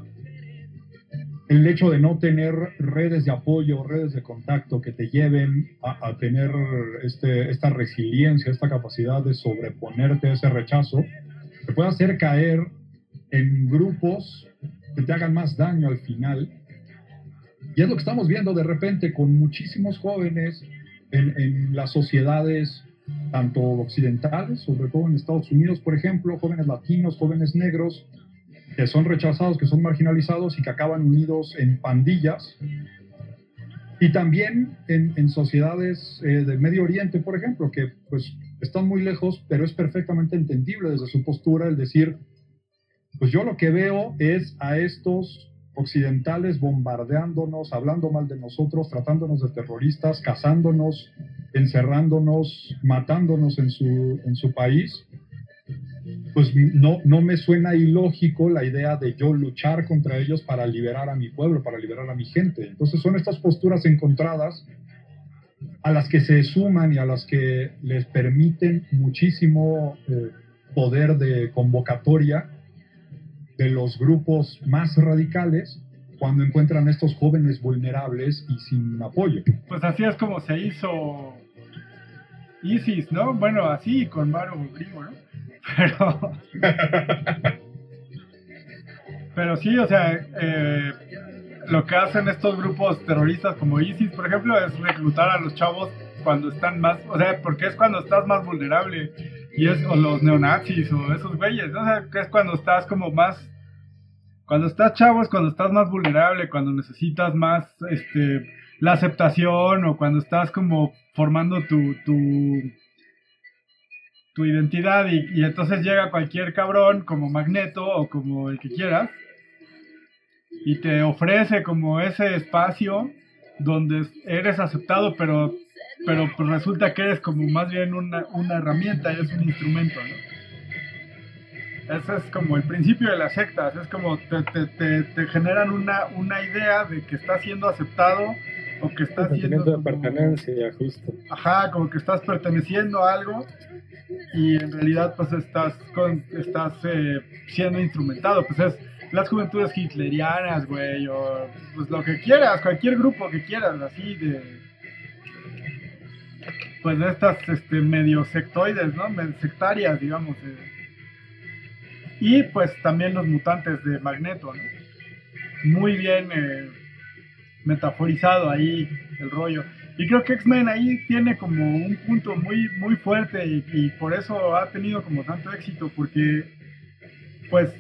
el hecho de no tener redes de apoyo, redes de contacto que te lleven a, tener este, esta resiliencia, esta capacidad de sobreponerte a ese rechazo, te puede hacer caer en grupos que te hagan más daño al final. Y es lo que estamos viendo de repente con muchísimos jóvenes en, en las sociedades, tanto occidentales, sobre todo en Estados Unidos, por ejemplo, jóvenes latinos, jóvenes negros, que son rechazados, que son marginalizados y que acaban unidos en pandillas. Y también en, sociedades eh, del Medio Oriente, por ejemplo, que pues están muy lejos, pero es perfectamente entendible desde su postura el decir, pues yo lo que veo es a estos occidentales bombardeándonos, hablando mal de nosotros, tratándonos de terroristas, cazándonos, encerrándonos, matándonos en su, en su país pues no, no me suena ilógico la idea de yo luchar contra ellos para liberar a mi pueblo, para liberar a mi gente. Entonces son estas posturas encontradas a las que se suman y a las que les permiten muchísimo eh, poder de convocatoria de los grupos más radicales cuando encuentran a estos jóvenes vulnerables y sin apoyo. Pues así es como se hizo ISIS, ¿no? Bueno, así con Maro ¿no? Pero. pero sí, o sea, eh, lo que hacen estos grupos terroristas como ISIS, por ejemplo, es reclutar a los chavos cuando están más. O sea, porque es cuando estás más vulnerable. Y es, o los neonazis, o esos güeyes, O sea, que es cuando estás como más. Cuando estás chavo es cuando estás más vulnerable, cuando necesitas más este, la aceptación, o cuando estás como formando tu, tu tu identidad y, entonces llega cualquier cabrón como Magneto o como el que quieras y te ofrece como ese espacio donde eres aceptado, pero, pero pues resulta que eres como más bien una, una herramienta, eres un instrumento, ¿no? Ese es como el principio de las sectas, es como te, te, te, te generan una, una idea de que estás siendo aceptado o que estás siendo de pertenencia, justo. Ajá, como que estás perteneciendo a algo y en realidad pues estás con, estás eh, siendo instrumentado, pues es las juventudes hitlerianas, güey, o pues lo que quieras, cualquier grupo que quieras, así de pues de estas este medio sectoides, ¿no? Sectarias, digamos. eh. Y pues también los mutantes de Magneto, ¿no? Muy bien eh, metaforizado ahí el rollo. Y creo que X-Men ahí tiene como un punto muy, muy fuerte y, por eso ha tenido como tanto éxito, porque pues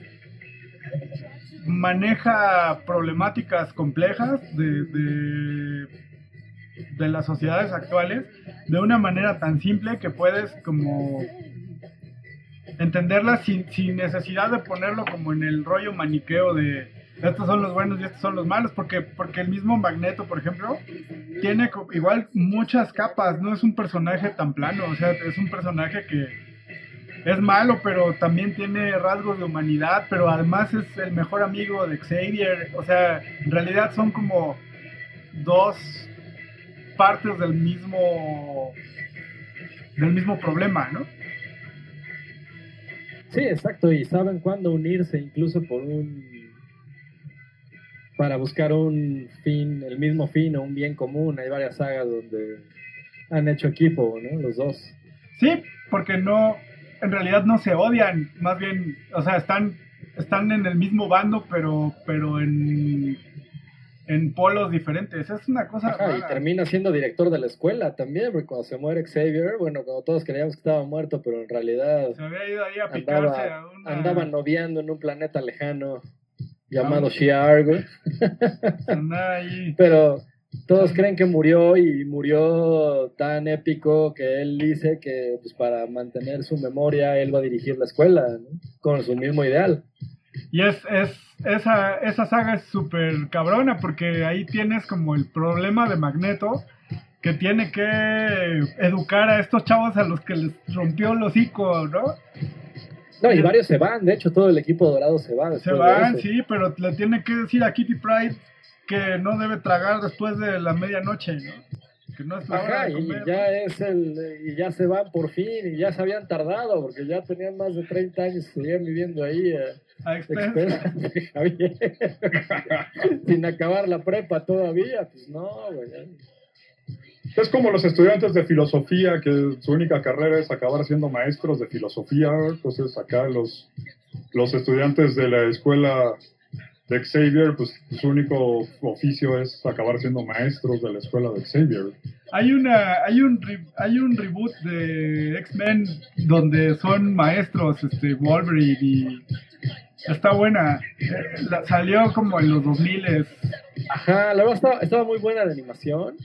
maneja problemáticas complejas de, de, de las sociedades actuales de una manera tan simple que puedes como entenderlas sin, sin necesidad de ponerlo como en el rollo maniqueo de estos son los buenos y estos son los malos, porque, porque el mismo Magneto, por ejemplo, tiene igual muchas capas, no es un personaje tan plano, o sea, es un personaje que es malo, pero también tiene rasgos de humanidad, pero además es el mejor amigo de Xavier, o sea, en realidad son como dos partes del mismo del mismo problema, ¿no? Sí, exacto, y saben cuándo unirse incluso por un para buscar un fin, el mismo fin o un bien común. Hay varias sagas donde han hecho equipo, ¿no? Los dos. Sí, porque no, en realidad no se odian, más bien, o sea, están, están en el mismo bando, pero, pero en, en polos diferentes. Es una cosa Ajá, y termina siendo director de la escuela también, porque cuando se muere Xavier, bueno, cuando todos creíamos que estaba muerto, pero en realidad Se había ido ahí a picarse andaba, a una... andaba noviando en un planeta lejano llamado. Shi'ar, güey. Pero todos creen que murió y murió tan épico que él dice que pues, para mantener su memoria él va a dirigir la escuela ¿no? con su mismo ideal. Y es, es, esa, esa saga es súper cabrona porque ahí tienes como el problema de Magneto que tiene que educar a estos chavos a los que les rompió el hocico, ¿no? No, y varios se van, de hecho todo el equipo dorado se va. Se van, sí, pero le tiene que decir a Kitty Pride que no debe tragar después de la medianoche, ¿no? Que no es la hora y ya es el y ya se van por fin y ya se habían tardado porque ya tenían más de 30 años y seguían viviendo ahí eh, A expensas. expensas de [LAUGHS] Javier. sin acabar la prepa todavía, pues no, güey. Es como los estudiantes de filosofía, que su única carrera es acabar siendo maestros de filosofía. Entonces, acá los, los estudiantes de la escuela de Xavier, pues su único oficio es acabar siendo maestros de la escuela de Xavier. Hay una, hay un, re- hay un reboot de X-Men donde son maestros, este, Wolverine y está buena. Eh, la- salió como en los 2000 Ajá, la verdad estaba, estaba muy buena la animación.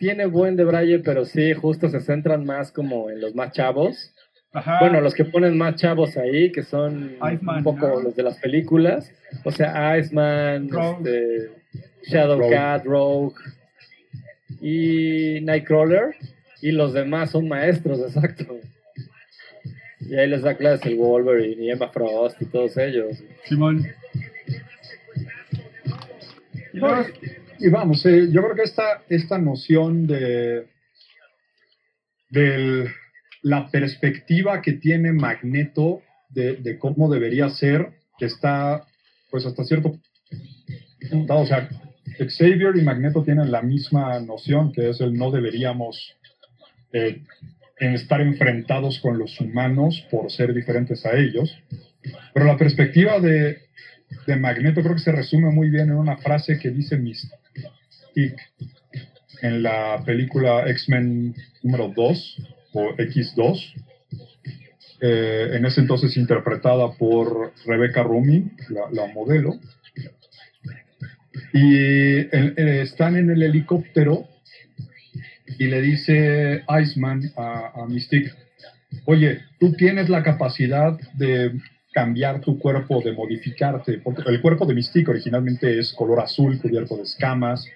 Tiene buen de Braille, pero sí, justo se centran más como en los más chavos. Ajá. Bueno, los que ponen más chavos ahí, que son Iceman, un poco ¿no? los de las películas. O sea, Iceman, Rogue. este, Shadowcat, Rogue y Nightcrawler. Y los demás son maestros, [LAUGHS] exacto. Y ahí les da clases el Wolverine y Emma Frost y todos ellos. Simón. Y luego, Y vamos, eh, yo creo que esta, esta noción de, la perspectiva que tiene Magneto de, de cómo debería ser, está, pues hasta cierto punto, o sea, Xavier y Magneto tienen la misma noción, que es el no deberíamos eh, estar enfrentados con los humanos por ser diferentes a ellos. Pero la perspectiva de, de Magneto creo que se resume muy bien en una frase que dice Mystique en la película X-Men número 2 o X2. eh, en ese entonces interpretada por Rebecca Rumi, la, modelo. Y eh, están en el helicóptero y le dice Iceman a, a Mystique, oye, tú tienes la capacidad de cambiar tu cuerpo, de modificarte, porque el cuerpo de Mystique originalmente es color azul, cubierto de escamas,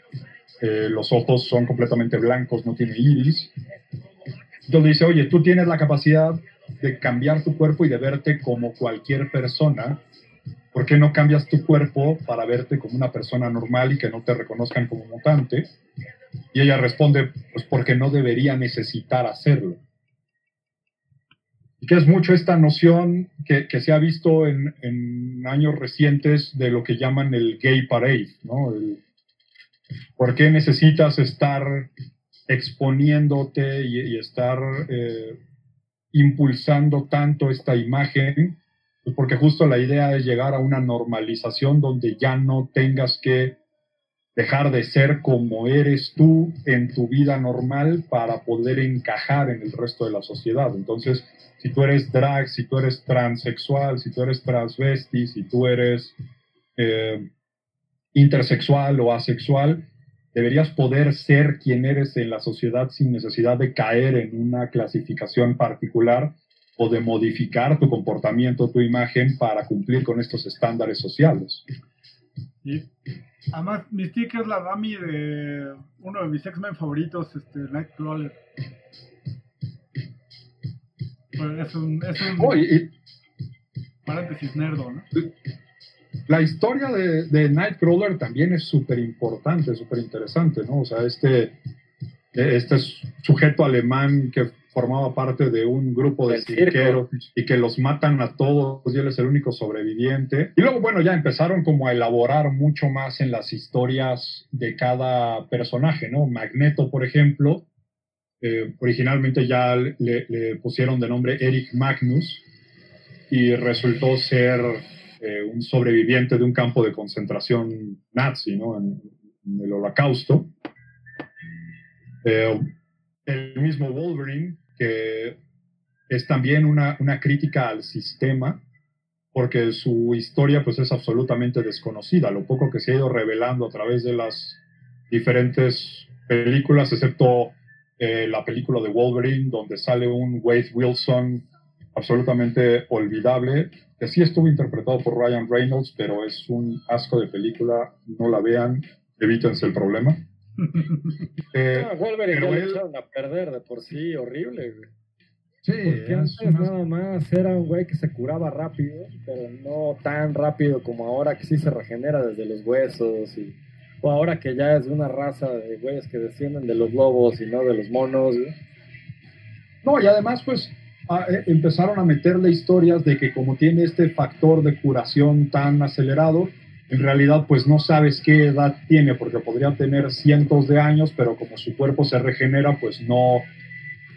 eh, los ojos son completamente blancos, no tiene iris. Entonces dice, oye, tú tienes la capacidad de cambiar tu cuerpo y de verte como cualquier persona, ¿por qué no cambias tu cuerpo para verte como una persona normal y que no te reconozcan como mutante? Y ella responde, pues porque no debería necesitar hacerlo. Y que es mucho esta noción que, que se ha visto en, en, años recientes de lo que llaman el gay parade, ¿no? El, ¿Por qué necesitas estar exponiéndote y, y estar eh, impulsando tanto esta imagen? Pues porque justo la idea es llegar a una normalización donde ya no tengas que dejar de ser como eres tú en tu vida normal para poder encajar en el resto de la sociedad. Entonces, si tú eres drag, si tú eres transexual, si tú eres transvesti, si tú eres eh, intersexual o asexual, deberías poder ser quien eres en la sociedad sin necesidad de caer en una clasificación particular o de modificar tu comportamiento, tu imagen para cumplir con estos estándares sociales. Y además, Mystique es la mami de uno de mis X-Men favoritos, este, Nightcrawler. Es un, es un oh, y, paréntesis nerdo, ¿no? La historia de, de Nightcrawler también es súper importante, súper interesante, ¿no? O sea, este, este sujeto alemán que formaba parte de un grupo de cirqueros y que los matan a todos y él es el único sobreviviente. Y luego, bueno, ya empezaron como a elaborar mucho más en las historias de cada personaje, ¿no? Magneto, por ejemplo, eh, originalmente ya le, pusieron de nombre Eric Magnus y resultó ser eh, un sobreviviente de un campo de concentración nazi, ¿no? En, en el holocausto. Eh, el mismo Wolverine que es también una, una, crítica al sistema, porque su historia pues es absolutamente desconocida, lo poco que se ha ido revelando a través de las diferentes películas, excepto eh, la película de Wolverine, donde sale un Wade Wilson absolutamente olvidable, que sí estuvo interpretado por Ryan Reynolds, pero es un asco de película, no la vean, evítense el problema. [LAUGHS] eh, ah, Wolverine ya él... echaron a perder de por sí, horrible, güey. Sí, Porque antes una... nada más era un güey que se curaba rápido, pero no tan rápido como ahora que sí se regenera desde los huesos y o ahora que ya es una raza de güeyes que descienden de los lobos y no de los monos. No, y además pues a, eh, empezaron a meterle historias de que como tiene este factor de curación tan acelerado, en realidad pues no sabes qué edad tiene, porque podría tener cientos de años, pero como su cuerpo se regenera, pues no,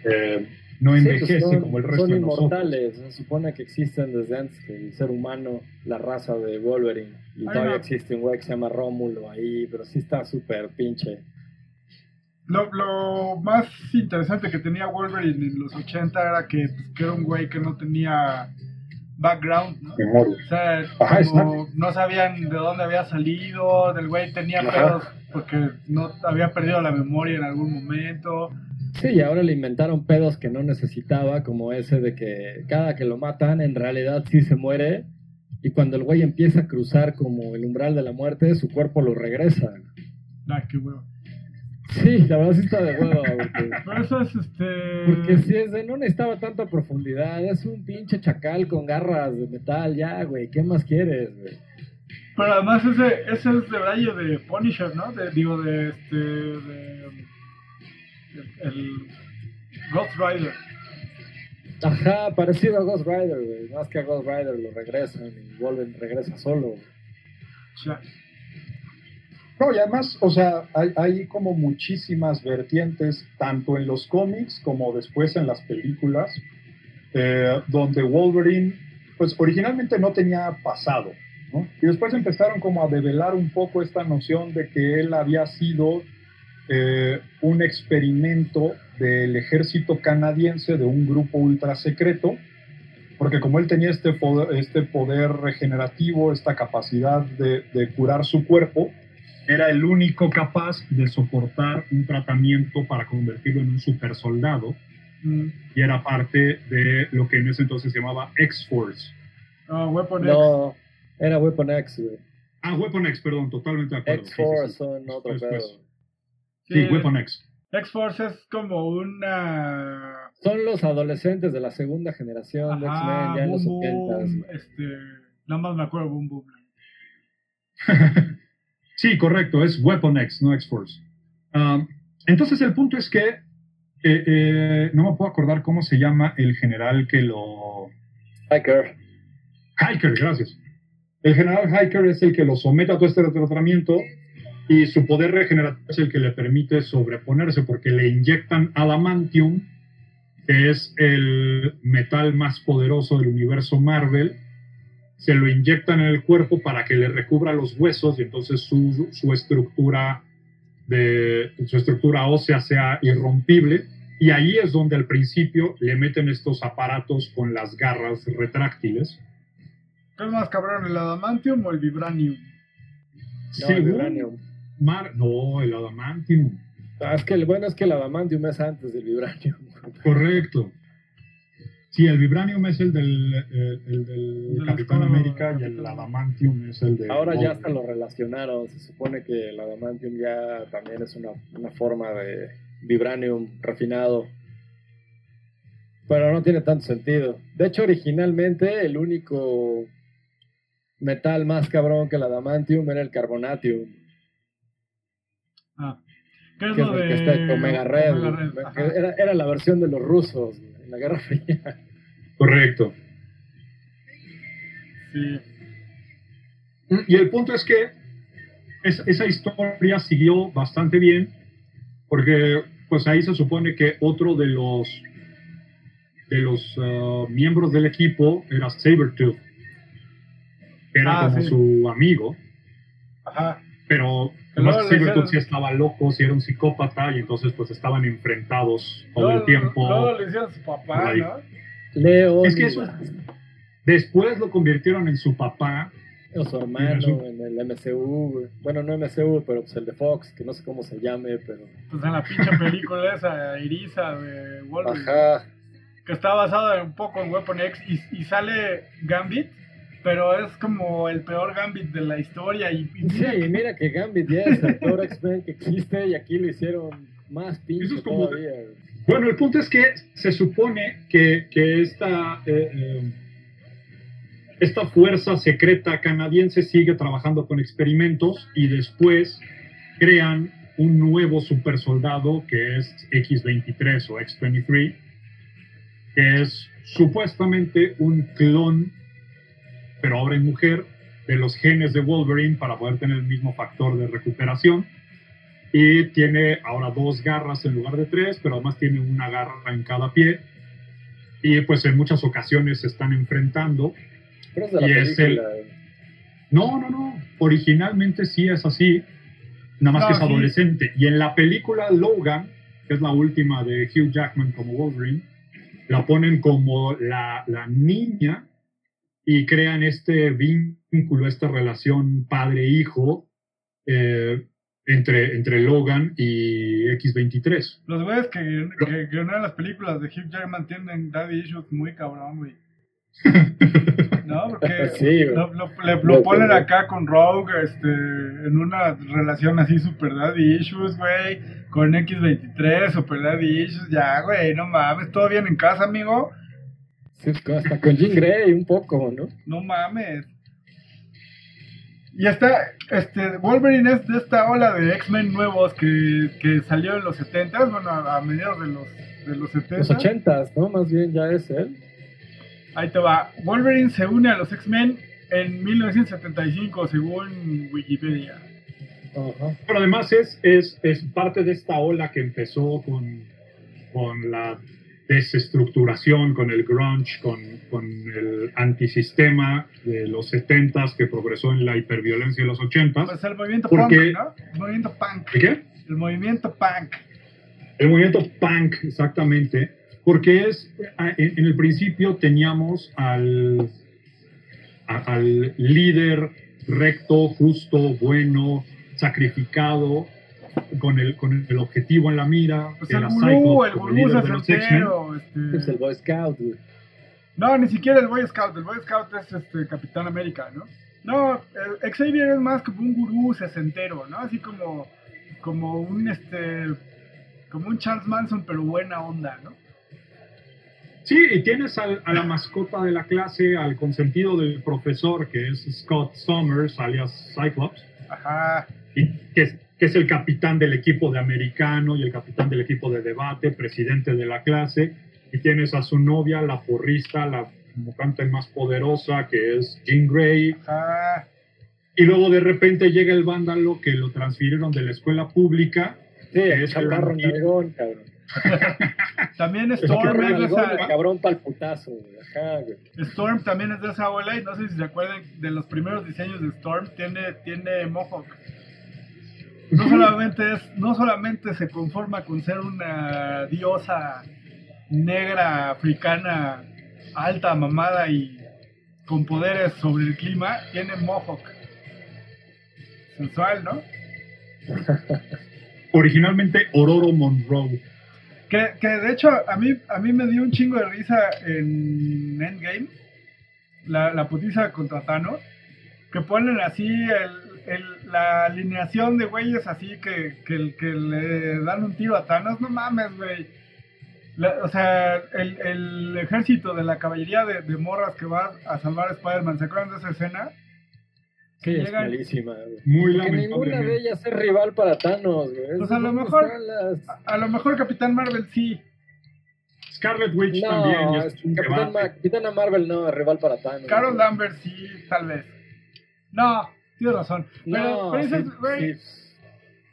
eh, no envejece sí, pues son, como el resto son de inmortales, nosotros. se supone que existen desde antes que el ser humano, la raza de Wolverine, y Ay, todavía no. existe un güey que se llama Rómulo ahí, pero sí está súper pinche. Lo, lo más interesante que tenía Wolverine en los 80 era que, pues, que era un güey que no tenía background, ¿no? Memoria. O sea, Ajá, como no sabían de dónde había salido, del güey tenía Ajá. pedos porque no había perdido la memoria en algún momento. Sí, y ahora le inventaron pedos que no necesitaba, como ese de que cada que lo matan, en realidad sí se muere, y cuando el güey empieza a cruzar como el umbral de la muerte, su cuerpo lo regresa. Ah, qué huevo. Sí, la verdad sí está de huevo, porque, Pero eso es este. porque si es de, no necesitaba tanta profundidad, es un pinche chacal con garras de metal, ya, güey, ¿qué más quieres, güey? Pero además ese, ese es de braille de Punisher, ¿no? De, digo, de este. De, el, el Ghost Rider. Ajá, parecido a Ghost Rider, güey, más que a Ghost Rider lo regresan y Wolverine regresa solo. No, y además, o sea, hay, hay como muchísimas vertientes, tanto en los cómics como después en las películas, eh, donde Wolverine, pues originalmente no tenía pasado, ¿no? Y después empezaron como a develar un poco esta noción de que él había sido eh, un experimento del ejército canadiense de un grupo ultra secreto, porque como él tenía este poder, este poder regenerativo, esta capacidad de, de curar su cuerpo, era el único capaz de soportar un tratamiento para convertirlo en un super soldado Mm, y era parte de lo que en ese entonces se llamaba X-Force, No, Weapon X. No, era Weapon X, güey. Ah, Weapon X, perdón, totalmente de acuerdo. Sí, sí, X-Force sí. son otro pedo. Sí. Weapon X. X-Force es como una. Son los adolescentes de la segunda generación de Ajá, X-Men, ya en los Boom 80 Boom, este. Nada más me acuerdo de Boom Boom. [LAUGHS] Sí, correcto, es Weapon X, no X-Force. Ah, entonces el punto es que eh, eh, no me puedo acordar cómo se llama el general que lo... Hiker. Hiker, gracias. El general Hiker es el que lo somete a todo este tratamiento y su poder regenerativo es el que le permite sobreponerse porque le inyectan adamantium, que es el metal más poderoso del universo Marvel. Se lo inyectan en el cuerpo para que le recubra los huesos y entonces su, su estructura de su estructura ósea sea irrompible. Y ahí es donde al principio le meten estos aparatos con las garras retráctiles. ¿Qué es más cabrón, el Adamantium o el Vibranium? No, el Vibranium. Mar- no, el adamantium. Ah, es que el bueno es que el Adamantium es antes del Vibranium. [LAUGHS] Correcto. Sí, el vibranium es el del, el, el del Capitán América y el adamantium es el de. Ahora ya hasta lo relacionaron. Se supone que el Adamantium ya también es una, una forma de Vibranium refinado. Pero no tiene tanto sentido. De hecho, originalmente el único metal más cabrón que el Adamantium era el Carbonatium. Ah. ¿Qué es que es lo de. que está en Omega Red. Era, era la versión de los rusos en la Guerra Fría. Correcto. Sí. Y el punto es que es- esa historia siguió bastante bien, porque pues ahí se supone que otro de los de los ah, miembros del equipo era Sabretooth, que era Ah, como sí. su amigo, Ajá. pero además Sabretooth hicieron- sí estaba loco, sí era un psicópata, y entonces pues estaban enfrentados todo el tiempo. Luego le hicieron su papá. ¿no? Leo. Es que eso- Después lo convirtieron en su papá, O su hermano en el MCU. Bueno, no MCU, pero pues el de Fox, que no sé cómo se llame, pero. Pues en la pinche película esa, Irisa de Wolverine. Ajá. que está basada un poco en Weapon X y, y sale Gambit, pero es como el peor Gambit de la historia y, y Sí, y mira que Gambit ya es el peor X-Men que existe y aquí lo hicieron más pinche Eso es como- todavía. Bueno, el punto es que se supone que, que esta, eh, eh, esta fuerza secreta canadiense sigue trabajando con experimentos y después crean un nuevo supersoldado que es X-23 o X-23, que es supuestamente un clon, pero ahora en mujer, de los genes de Wolverine para poder tener el mismo factor de recuperación y tiene ahora dos garras en lugar de tres, pero además tiene una garra en cada pie. Y pues en muchas ocasiones se están enfrentando. Pero es de la Y es película. No, no, no. Originalmente sí es así. Nada más No, que es sí. adolescente. Y en la película Logan, que es la última de Hugh Jackman como Wolverine, la ponen como la, la niña y crean este vínculo, esta relación padre-hijo eh, entre, entre Logan y X-23. los güeyes que, que guionaron las películas de Hugh Jackman tienen daddy issues muy cabrón, güey. [LAUGHS] ¿No? Porque Sí, lo, lo- le- lo ponen acá con Rogue este, en una relación así super daddy issues, güey. Con X23, super daddy issues. Ya, güey, no mames. ¿Todo bien en casa, amigo? Hasta con Jean Grey un poco, ¿no? No mames. Y está, este, Wolverine es de esta ola de X-Men nuevos que, que salió en los 70 bueno, a, a mediados de los, de los 70 Los ochentas, ¿no? Más bien ya es él. Ahí te va. Wolverine se une a los X-Men en 1975, según Wikipedia. Ajá. Pero además es, es, es parte de esta ola que empezó con, con la desestructuración, con el grunge, con, con el antisistema de los 70s que progresó en la hiperviolencia de los 80s. Pues el movimiento Porque- punk, ¿no? El movimiento punk. ¿Y qué? El movimiento punk. El movimiento punk, exactamente, porque es, en, el principio teníamos al, al líder recto, justo, bueno, sacrificado, con el, con el objetivo en la mira, Pues el gurú, el gurú los X-Men. soltero. Es el Este, Boy Scout, güey. No, ni siquiera el Boy Scout. El Boy Scout es este Capitán América, ¿no? No, Xavier es más como un gurú sesentero, ¿no? Así como, como un este, como un Charles Manson, pero buena onda, ¿no? Sí, y tienes al- a la mascota de la clase, al consentido del profesor, que es Scott Summers, alias Cyclops, Ajá. y que, que es el capitán del equipo de americano y el capitán del equipo de debate, presidente de la clase, y tienes a su novia, la porrista, la mutante más poderosa, que es Jean Grey, Ajá. y luego de repente llega el vándalo que lo transfirieron de la escuela pública. Sí, que es chaparro el- nalgón, cabrón. [LAUGHS] También Storm es de esa, cabrón pa'l putazo. Ajá. Storm también es de esa ola y no sé si se acuerdan de los primeros diseños de Storm, tiene, tiene Mohawk. No solamente es, no solamente se conforma con ser una diosa negra africana alta, mamada y con poderes sobre el clima, tiene Mohawk. Sensual, ¿no? [LAUGHS] Originalmente Ororo Monroe. Que, que de hecho a mí, a mí me dio un chingo de risa en Endgame, la, la putiza contra Thanos, que ponen así el, el- la alineación de güeyes así que, que, que le dan un tiro a Thanos, no mames, güey. La- o sea, el, el ejército de la caballería de, de morras que va a salvar a Spider-Man, ¿se acuerdan de esa escena? Sí, es Llegan- malísima, güey. Muy Porque ninguna de ellas es rival para Thanos, güey. Pues a lo ¿Dónde mejor- las- A, a lo mejor Capitán Marvel sí. Scarlet Witch también. No, debate. Ma- Capitana Marvel no, es rival para Thanos. Carol. Lambert sí, tal vez. No, tienes razón. Pero, No, pero dices, sí, güey, sí.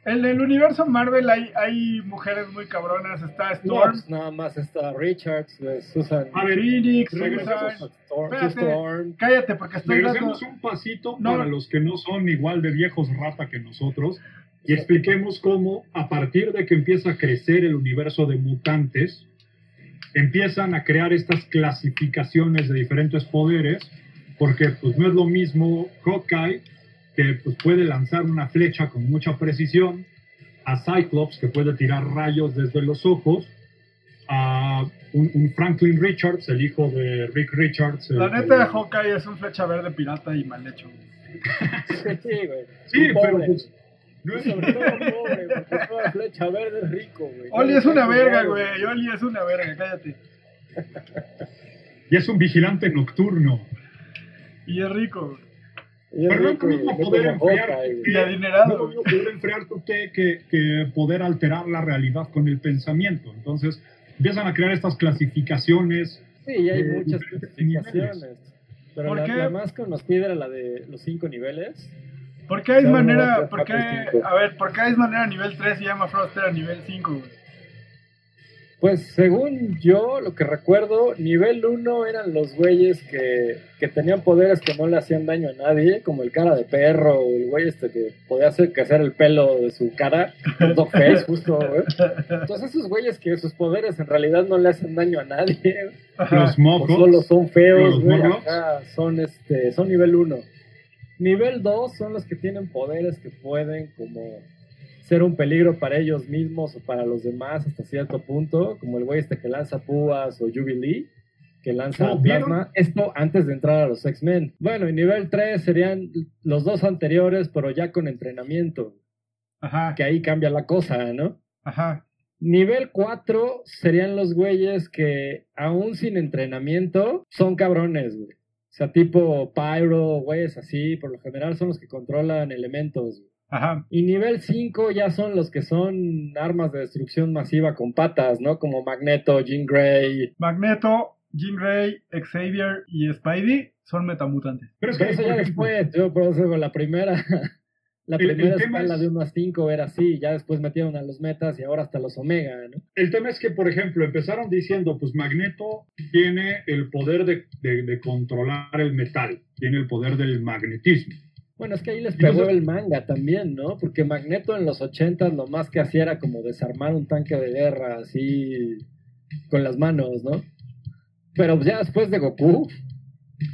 En el universo Marvel hay, hay mujeres muy cabronas. Está No, Storm, nada más está Richards, güey, Susan. A ver, Phoenix, regresemos Susan. Storm. Storm. Cállate, porque estoy dando. regresemos un pasito No. para los que no son igual de viejos rata que nosotros y expliquemos cómo a partir de que empieza a crecer el universo de mutantes, empiezan a crear estas clasificaciones de diferentes poderes, porque pues no es lo mismo Hawkeye, que pues, puede lanzar una flecha con mucha precisión, a Cyclops, que puede tirar rayos desde los ojos, a un, un Franklin Richards, el hijo de Rick Richards. La neta de Hawkeye es un flecha verde pirata y mal hecho. Sí, güey. Sí, pero pobre. pues, no es- sobre todo pobre, porque toda flecha verde es rico, güey. Oli es una verga, güey. Oli es una verga, cállate. y es un vigilante nocturno. Y es rico. Güey. Y es Pero no es lo mismo poder enfriar mismo poder enfriar tu té que, que poder alterar la realidad con el pensamiento. Entonces empiezan a crear estas clasificaciones. Sí, y hay de muchas clasificaciones. Pero ¿Por la, qué? la más conocida era la de los cinco niveles. ¿Por qué hay manera, por qué, a ver, por qué hay manera a nivel 3 y llama Froster a nivel 5, güey? Pues según yo, lo que recuerdo, nivel 1 eran los güeyes que, que tenían poderes que no le hacían daño a nadie, como el cara de perro, o el güey este que podía hacer crecer el pelo de su cara, el dog face, justo, güey. Entonces esos güeyes que sus poderes en realidad no le hacen daño a nadie, Los o mojos. solo son feos, güey, ajá, son este, son nivel 1. Nivel 2 son los que tienen poderes que pueden como ser un peligro para ellos mismos o para los demás hasta cierto punto, como el güey este que lanza púas o Jubilee, que lanza Oh, ¿vieron? plasma, esto antes de entrar a los X-Men. Bueno, y nivel 3 serían los dos anteriores, pero ya con entrenamiento, Ajá, que ahí cambia la cosa, ¿no? ajá. Nivel 4 serían los güeyes que, aún sin entrenamiento, son cabrones, güey. O sea, tipo Pyro, güeyes así, por lo general son los que controlan elementos. güey. Ajá. Y nivel 5 ya son los que son armas de destrucción masiva con patas, ¿no? Como Magneto, Jean Grey. Magneto, Jean Grey, Xavier y Spidey son metamutantes. Pero es que, eso ya después, yo por la primera, [LAUGHS] la El- primera escala es- de 1 a 5 era así, ya después metieron a los metas y ahora hasta los omega, ¿no? el tema es que, por ejemplo, empezaron diciendo, pues Magneto tiene el poder de, de- de controlar el metal, tiene el poder del magnetismo. Bueno, es que ahí les pegó el manga también, ¿no? Porque Magneto en los 80 lo más que hacía era como desarmar un tanque de guerra así con las manos, ¿no? Pero ya después de Goku,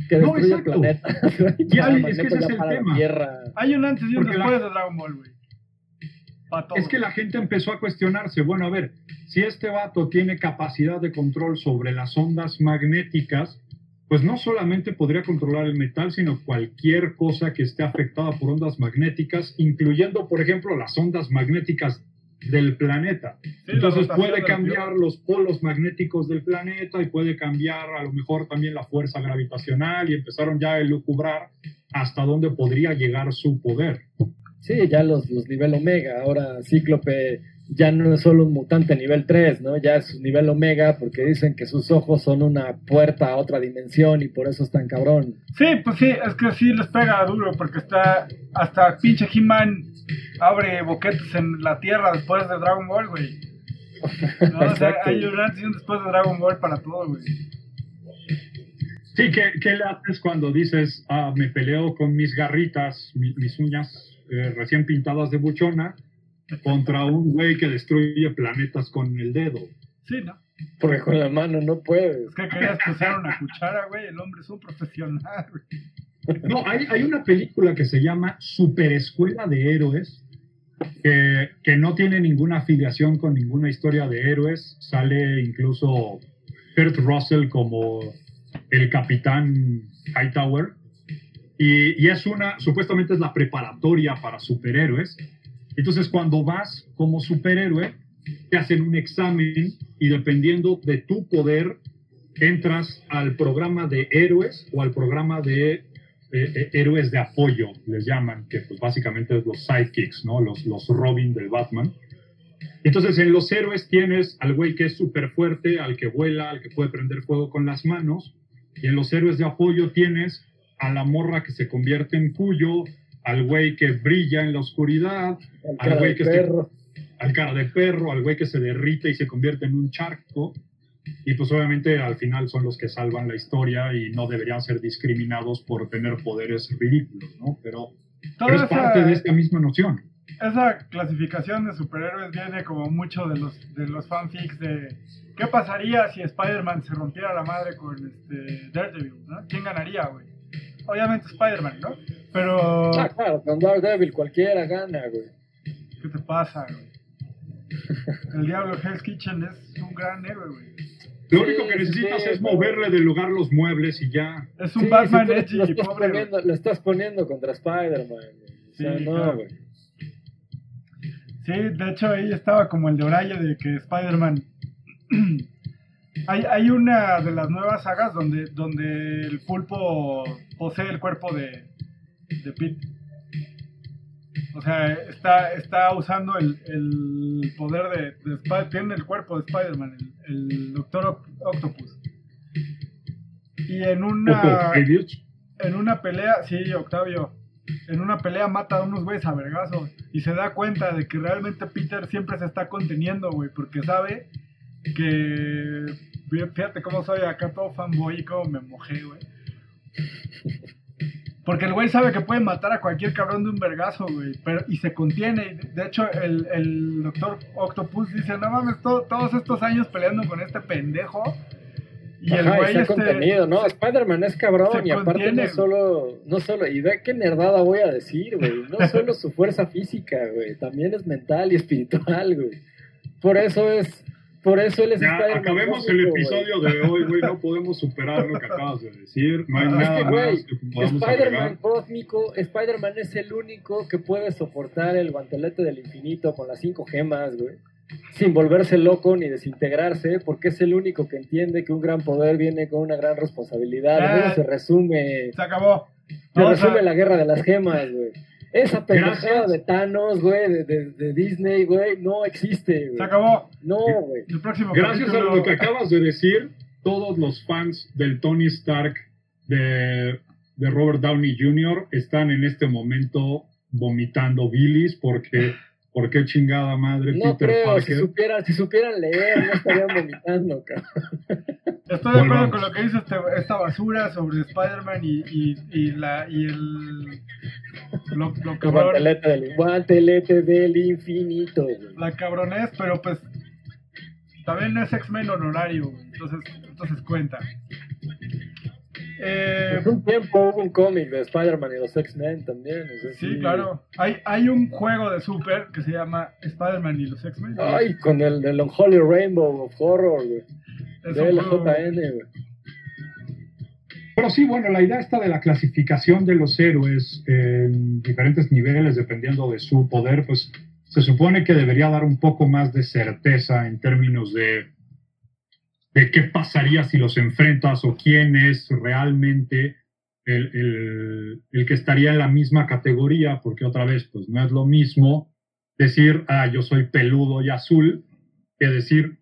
que No, destruye el exacto. planeta. [LAUGHS] [LAUGHS] Y ya es Magneto que ese ya es el para la tema. Tierra. Hay un antes y un la- después de Dragon Ball, güey. Es que la gente empezó a cuestionarse, bueno, a ver, si este vato tiene capacidad de control sobre las ondas magnéticas, pues no solamente podría controlar el metal, sino cualquier cosa que esté afectada por ondas magnéticas, incluyendo, por ejemplo, las ondas magnéticas del planeta. la Entonces puede cambiar los polos magnéticos del planeta y puede cambiar a lo mejor también la fuerza gravitacional y empezaron ya a elucubrar hasta dónde podría llegar su poder. Sí, ya los, los nivel Omega. Ahora Cíclope ya no es solo un mutante nivel 3, ¿no? Ya es un nivel Omega porque dicen que sus ojos son una puerta a otra dimensión y por eso es tan cabrón. Sí, pues sí, es que sí les pega duro porque está hasta pinche He-Man abre boquetes en la Tierra después de Dragon Ball, güey. [LAUGHS] No, o sea, hay un antes y un después de Dragon Ball para todo, güey. Sí, ¿qué, qué le haces cuando dices, ah, me peleo con mis garritas, mi- mis uñas eh, recién pintadas de buchona, contra un güey que destruye planetas con el dedo? Sí, ¿no? Porque con la mano no puedes. Es que querías que usara una cuchara, güey. El hombre es un profesional, güey. No, hay, hay una película que se llama Super Escuela de Héroes, que, que no tiene ninguna afiliación con ninguna historia de héroes. Sale incluso Kurt Russell como el capitán Hightower. Y, y es una, supuestamente es la preparatoria para superhéroes. Entonces, cuando vas como superhéroe, te hacen un examen y dependiendo de tu poder, entras al programa de héroes o al programa de eh, eh, héroes de apoyo, les llaman, que pues básicamente es los sidekicks, ¿no? Los, los Robin del Batman. Entonces, en los héroes tienes al güey que es súper fuerte, al que vuela, al que puede prender fuego con las manos. Y en los héroes de apoyo tienes a la morra que se convierte en cuyo, al güey que brilla en la oscuridad, Al Al cara güey de que se- perro. al cara de perro, al güey que se derrite y se convierte en un charco. Y pues obviamente al final son los que salvan la historia y no deberían ser discriminados por tener poderes ridículos, ¿no? Pero, pero es parte esa, de esta misma noción. esa clasificación de superhéroes viene como mucho de los, de los fanfics de ¿qué pasaría si Spider-Man se rompiera la madre con este Daredevil? ¿no? ¿Quién ganaría, güey? Obviamente Spider-Man, ¿no? Pero Ah, claro, con Daredevil cualquiera gana, güey. ¿qué te pasa, güey? [LAUGHS] El Diablo Hell's Kitchen es un gran héroe, güey. Lo Sí, único que necesitas sí, es pero- moverle del lugar los muebles y ya. Es un Sí, Batman si edgy lo estás, pobre, poniendo, lo estás poniendo contra Spider-Man. güey. O sea, Sí, no, claro. güey. Sí, de hecho ahí estaba como el de Oraya de que Spider-Man. [CLEARS THROAT] hay, hay una de las nuevas sagas donde, donde el pulpo posee el cuerpo de, de Pete. O sea, está, está usando el, el poder de, de Spider- Tiene el cuerpo de Spider-Man, el, el Doctor Oc- Octopus. Y en una, en una pelea, sí, Octavio, en una pelea mata a unos güeyes a vergazos y se da cuenta de que realmente Peter siempre se está conteniendo, güey, porque sabe que, fíjate cómo soy acá todo fanboy y cómo me mojé, güey. Porque el güey sabe que puede matar a cualquier cabrón de un vergazo, güey, pero y se contiene. y De hecho, el, el doctor Octopus dice, no mames, to- todos estos años peleando con este pendejo. Y el Ajá, y güey se ha este, contenido, ¿no? Spider-Man es cabrón y aparte contiene. no solo, no solo, y ve qué nerdada voy a decir, güey, no [LAUGHS] solo su fuerza física, güey, también es mental y espiritual, güey. Por eso es, por eso él es Ya, Spider-Man. acabemos el episodio de hoy, güey. No podemos superar lo que acabas de decir. No hay Es que, nada güey, más que podamos Spider-Man cósmico, Spider-Man es el único que puede soportar el guantelete del infinito con las cinco gemas, güey. Sin volverse loco ni desintegrarse, porque es el único que entiende que un gran poder viene con una gran responsabilidad. Se resume, Se acabó. se resume la guerra de las gemas, güey. Esa pendejada de Thanos, güey, de, de- de Disney, güey, no existe, Se güey. acabó. No, güey. El próximo Gracias a lo que acabas de decir, todos los fans del Tony Stark de, de Robert Downey Jr. están en este momento vomitando bilis porque, porque chingada madre No Peter creo, si Parker. supieran, si supieran leer, no estarían vomitando, cabrón. Estoy de acuerdo con lo que dice este- esta basura sobre Spider-Man y, y, y, la, y el. Lo, lo cabrón, guantelete del, guantelete del infinito, güey. la cabronés, pero pues. También es X-Men honorario, güey, entonces, entonces cuenta. Eh, un tiempo hubo un cómic de Spider-Man y los X-Men también. sí, claro. Hay, hay un juego de Super que se llama Spider-Man y los X-Men. Ay, con el del Unholy Rainbow of Horror, güey. De juego- LJN, güey. Pero sí, bueno, la idea está de la clasificación de los héroes en diferentes niveles, dependiendo de su poder, pues se supone que debería dar un poco más de certeza en términos de, de qué pasaría si los enfrentas o quién es realmente el, el, que estaría en la misma categoría, porque otra vez, pues no es lo mismo decir, ah, yo soy peludo y azul, que decir,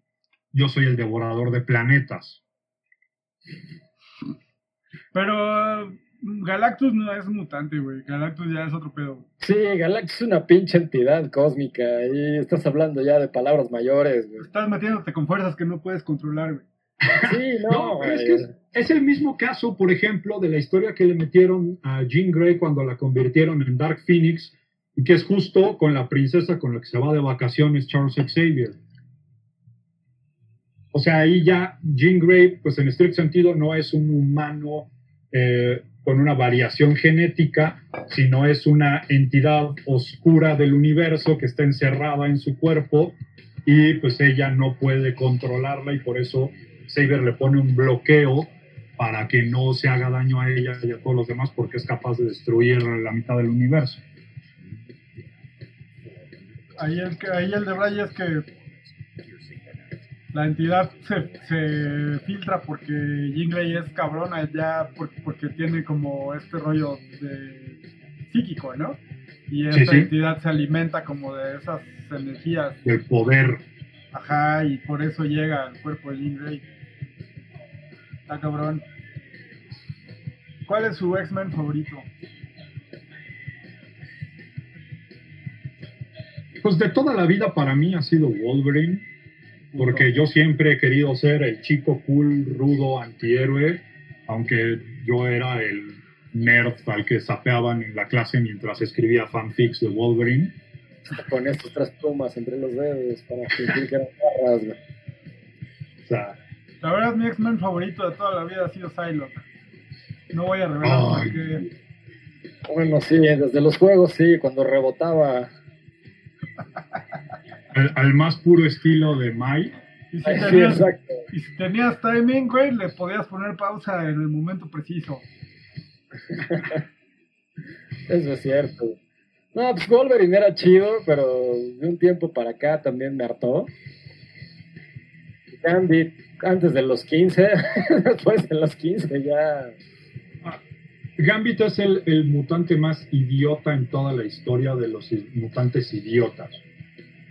yo soy el devorador de planetas. Pero Galactus no es un mutante, güey. Galactus ya es otro pedo. Sí, Galactus es una pinche entidad cósmica. Y estás hablando ya de palabras mayores, güey. Estás metiéndote con fuerzas que no puedes controlar, güey. Sí, [LAUGHS] no. no pero es que es, es, el mismo caso, por ejemplo, de la historia que le metieron a Jean Grey cuando la convirtieron en Dark Phoenix, y que es justo con la princesa con la que se va de vacaciones Charles Xavier. O sea, ahí ya Jean Grey, pues en estricto sentido, no es un humano eh, con una variación genética, sino es una entidad oscura del universo que está encerrada en su cuerpo y pues ella no puede controlarla y por eso Saber le pone un bloqueo para que no se haga daño a ella y a todos los demás porque es capaz de destruir la mitad del universo. Ahí el, ahí el de Bray es que la entidad se, se, filtra porque Jean Grey es cabrona ya porque, porque, tiene como este rollo de psíquico, ¿no? Y esta sí, sí. entidad se alimenta como de esas energías. El poder. Ajá, y por eso llega al cuerpo de Jean Grey. Está cabrón. ¿Cuál es su X-Men favorito? Pues de toda la vida para mí ha sido Wolverine porque yo siempre he querido ser el chico cool, rudo, antihéroe, aunque yo era el nerd al que sapeaban en la clase mientras escribía fanfics de Wolverine. Con estas tres plumas entre los dedos para fingir que eran garras, güey. O sea, la verdad, mi X-Men favorito de toda la vida ha sido Psylocke. No voy a revelar por qué. Bueno, sí, desde los juegos, sí, cuando rebotaba [LAUGHS] al, al, más puro estilo de Mai. Y si, tenías, sí, y si tenías timing, güey, le podías poner pausa en el momento preciso. [LAUGHS] Eso es cierto. No, pues Wolverine era chido, pero de un tiempo para acá también me hartó. Gambit antes de los 15, [LAUGHS] después de los 15 ya... Gambit es el, el, mutante más idiota en toda la historia de los mutantes idiotas.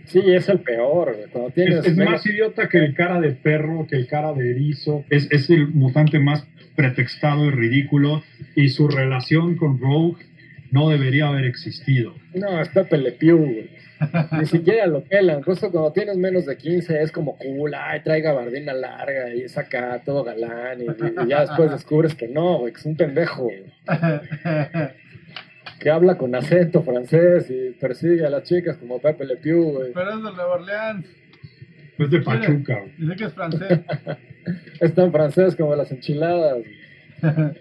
Sí, es el peor. Cuando tienes es, es más idiota que el cara de perro, que el cara de erizo. Es, es, el mutante más pretextado y ridículo. Y su relación con Rogue no debería haber existido. No, está Pepe güey. Ni siquiera lo pelan. Justo cuando tienes menos de 15 es como cool, ay, trae gabardina larga y es acá todo galán. Y, y ya después descubres que no, güey, que es un pendejo. [LAUGHS] Que habla con acento francés y persigue a las chicas como Pepe Le Pew, güey. Pero es de Nueva Orleans. Es de Pachuca. güey. Dice que es francés. [LAUGHS] es tan francés como las enchiladas. [LAUGHS]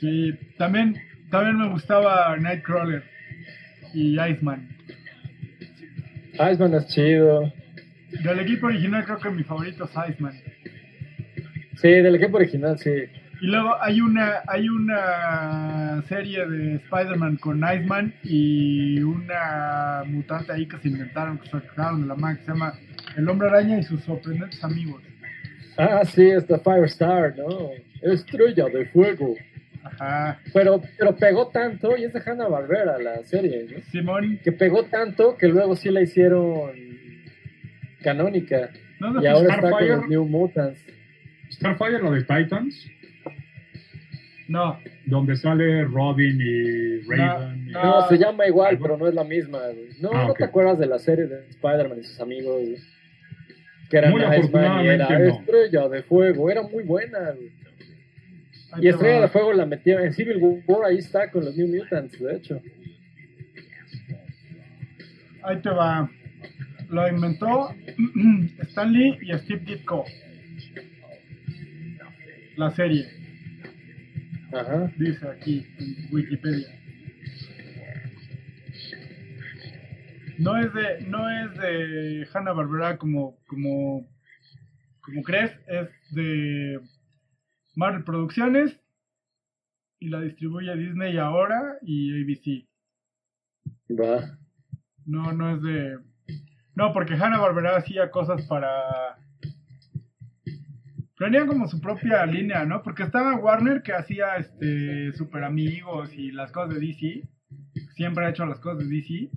sí, también, también me gustaba Nightcrawler y Iceman. Iceman es chido. Del equipo original creo que mi favorito es Iceman. Sí, del equipo original sí. Y luego hay una hay una serie de Spider-Man con Iceman y una mutante ahí que se inventaron, que sacaron de la mano, que se llama El Hombre Araña y sus sorprendentes amigos. Ah, sí, está Firestar, ¿no? Estrella de fuego. Ajá. Pero, pero pegó tanto, y es de Hanna Barbera la serie, ¿no? Simón. Que pegó tanto que luego sí la hicieron canónica. No, y ahora está con los New Mutants. ¿Starfire, lo de Titans? No. Donde sale Robin y Raven. No, se llama igual, ¿Algo? pero no es la misma. Güey. No, ah, ¿no okay. te acuerdas de la serie de Spider-Man y sus amigos? Güey? Que eran Muy Iceman y era no. Estrella de Fuego. Era muy buena. Güey. Y Estrella va. de Fuego la metieron en Civil War, ahí está con los New Mutants, de hecho. Ahí te va. Lo inventó [CLEARS THROAT] Stan Lee y Steve Ditko. La serie, Ajá. dice aquí en Wikipedia. No es de, no es de Hanna Barbera como, como, como crees, es de Marvel Producciones y la distribuye Disney ahora y ABC. Va. No, no es de. No, porque Hanna Barbera hacía cosas para. Tenía como su propia línea, ¿no? Porque estaba Warner que hacía este Super Amigos y las cosas de DC. Siempre ha hecho las cosas de DC.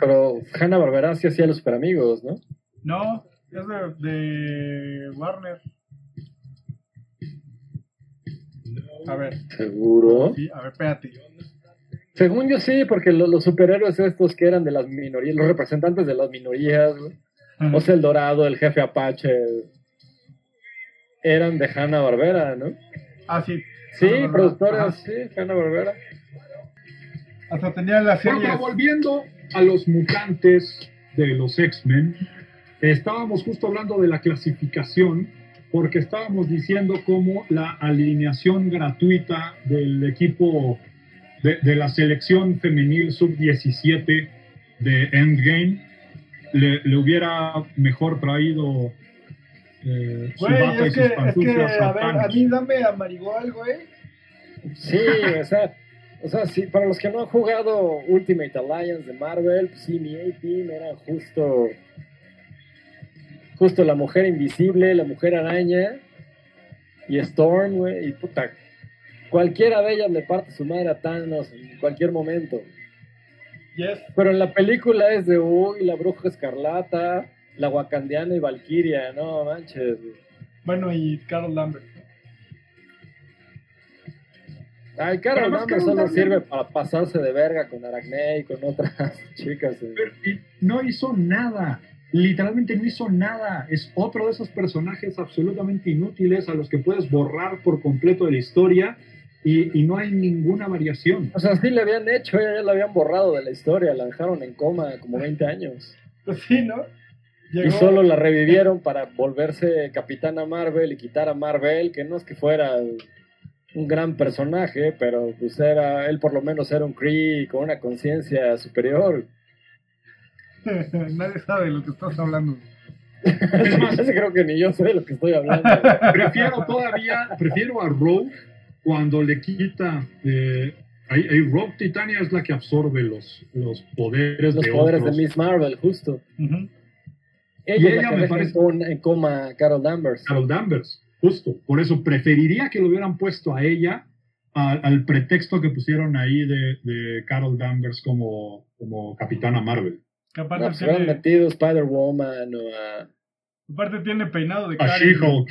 Pero Hanna Barbera sí hacía los super amigos, ¿no? No, es de, de Warner. A ver, Seguro. sí, a ver, espérate. Según yo sí, porque lo- los superhéroes estos que eran de las minorías, los representantes de las minorías, güey, o sea, el Dorado, el jefe Apache, eran de Hanna Barbera, ¿no? Ah, sí. Sí, Hanna-Barbera. productoras, sí, Hanna Barbera. Hasta tenía la Bueno, serie. pero volviendo a los mutantes de los X-Men, estábamos justo hablando de la clasificación, porque estábamos diciendo cómo la alineación gratuita del equipo de, de la selección femenil sub-17 de Endgame le, le hubiera mejor traído eh, Güey, es que, es que, a ver, a mí dame a Marigold, güey. Sí, o sea, o sea, sí, para los que no han jugado Ultimate Alliance de Marvel, pues sí, mi A-Team era justo, justo la mujer invisible, la mujer araña y Storm, güey, y puta, cualquiera de ellas le parte su madre a Thanos en cualquier momento. Yes. Pero en la película es de, uy, la bruja escarlata, la wakandiana y Valkyria, no manches. güey. Bueno, y Carol Lambert. Ay, Pero Carol Carol solo sirve para pasarse de verga con Aracne y con otras [LAUGHS] chicas. güey. Pero, y no hizo nada. Literalmente no hizo nada. Es otro de esos personajes absolutamente inútiles a los que puedes borrar por completo de la historia y, y no hay ninguna variación. O sea, sí le habían hecho, ya, ya la habían borrado de la historia, la dejaron en coma como 20 años. Pues [LAUGHS] sí, ¿no? Y solo la revivieron para volverse Capitana Marvel y quitar a Marvel, que no es que fuera un gran personaje, pero pues era, él por lo menos era un Kree con una conciencia superior. [LAUGHS] Nadie sabe de lo que estás hablando. [LAUGHS] Es más, creo que ni yo sé de lo que estoy hablando. [LAUGHS] prefiero todavía, prefiero a Rogue cuando le quita... eh, ahí, ahí Rogue Titania es la que absorbe los, los poderes Los de poderes otros. de Miss Marvel, justo. Ujú. Ella, Y ella me parece- en, con- en coma a Carol Danvers. Carol Danvers, justo. Por eso preferiría que lo hubieran puesto a ella a- al pretexto que pusieron ahí de, de Carol Danvers como, como Capitana Marvel. Que No, aparte, pues hubieran tiene, metido Spider-Woman o a, aparte tiene peinado de A. She-Hulk.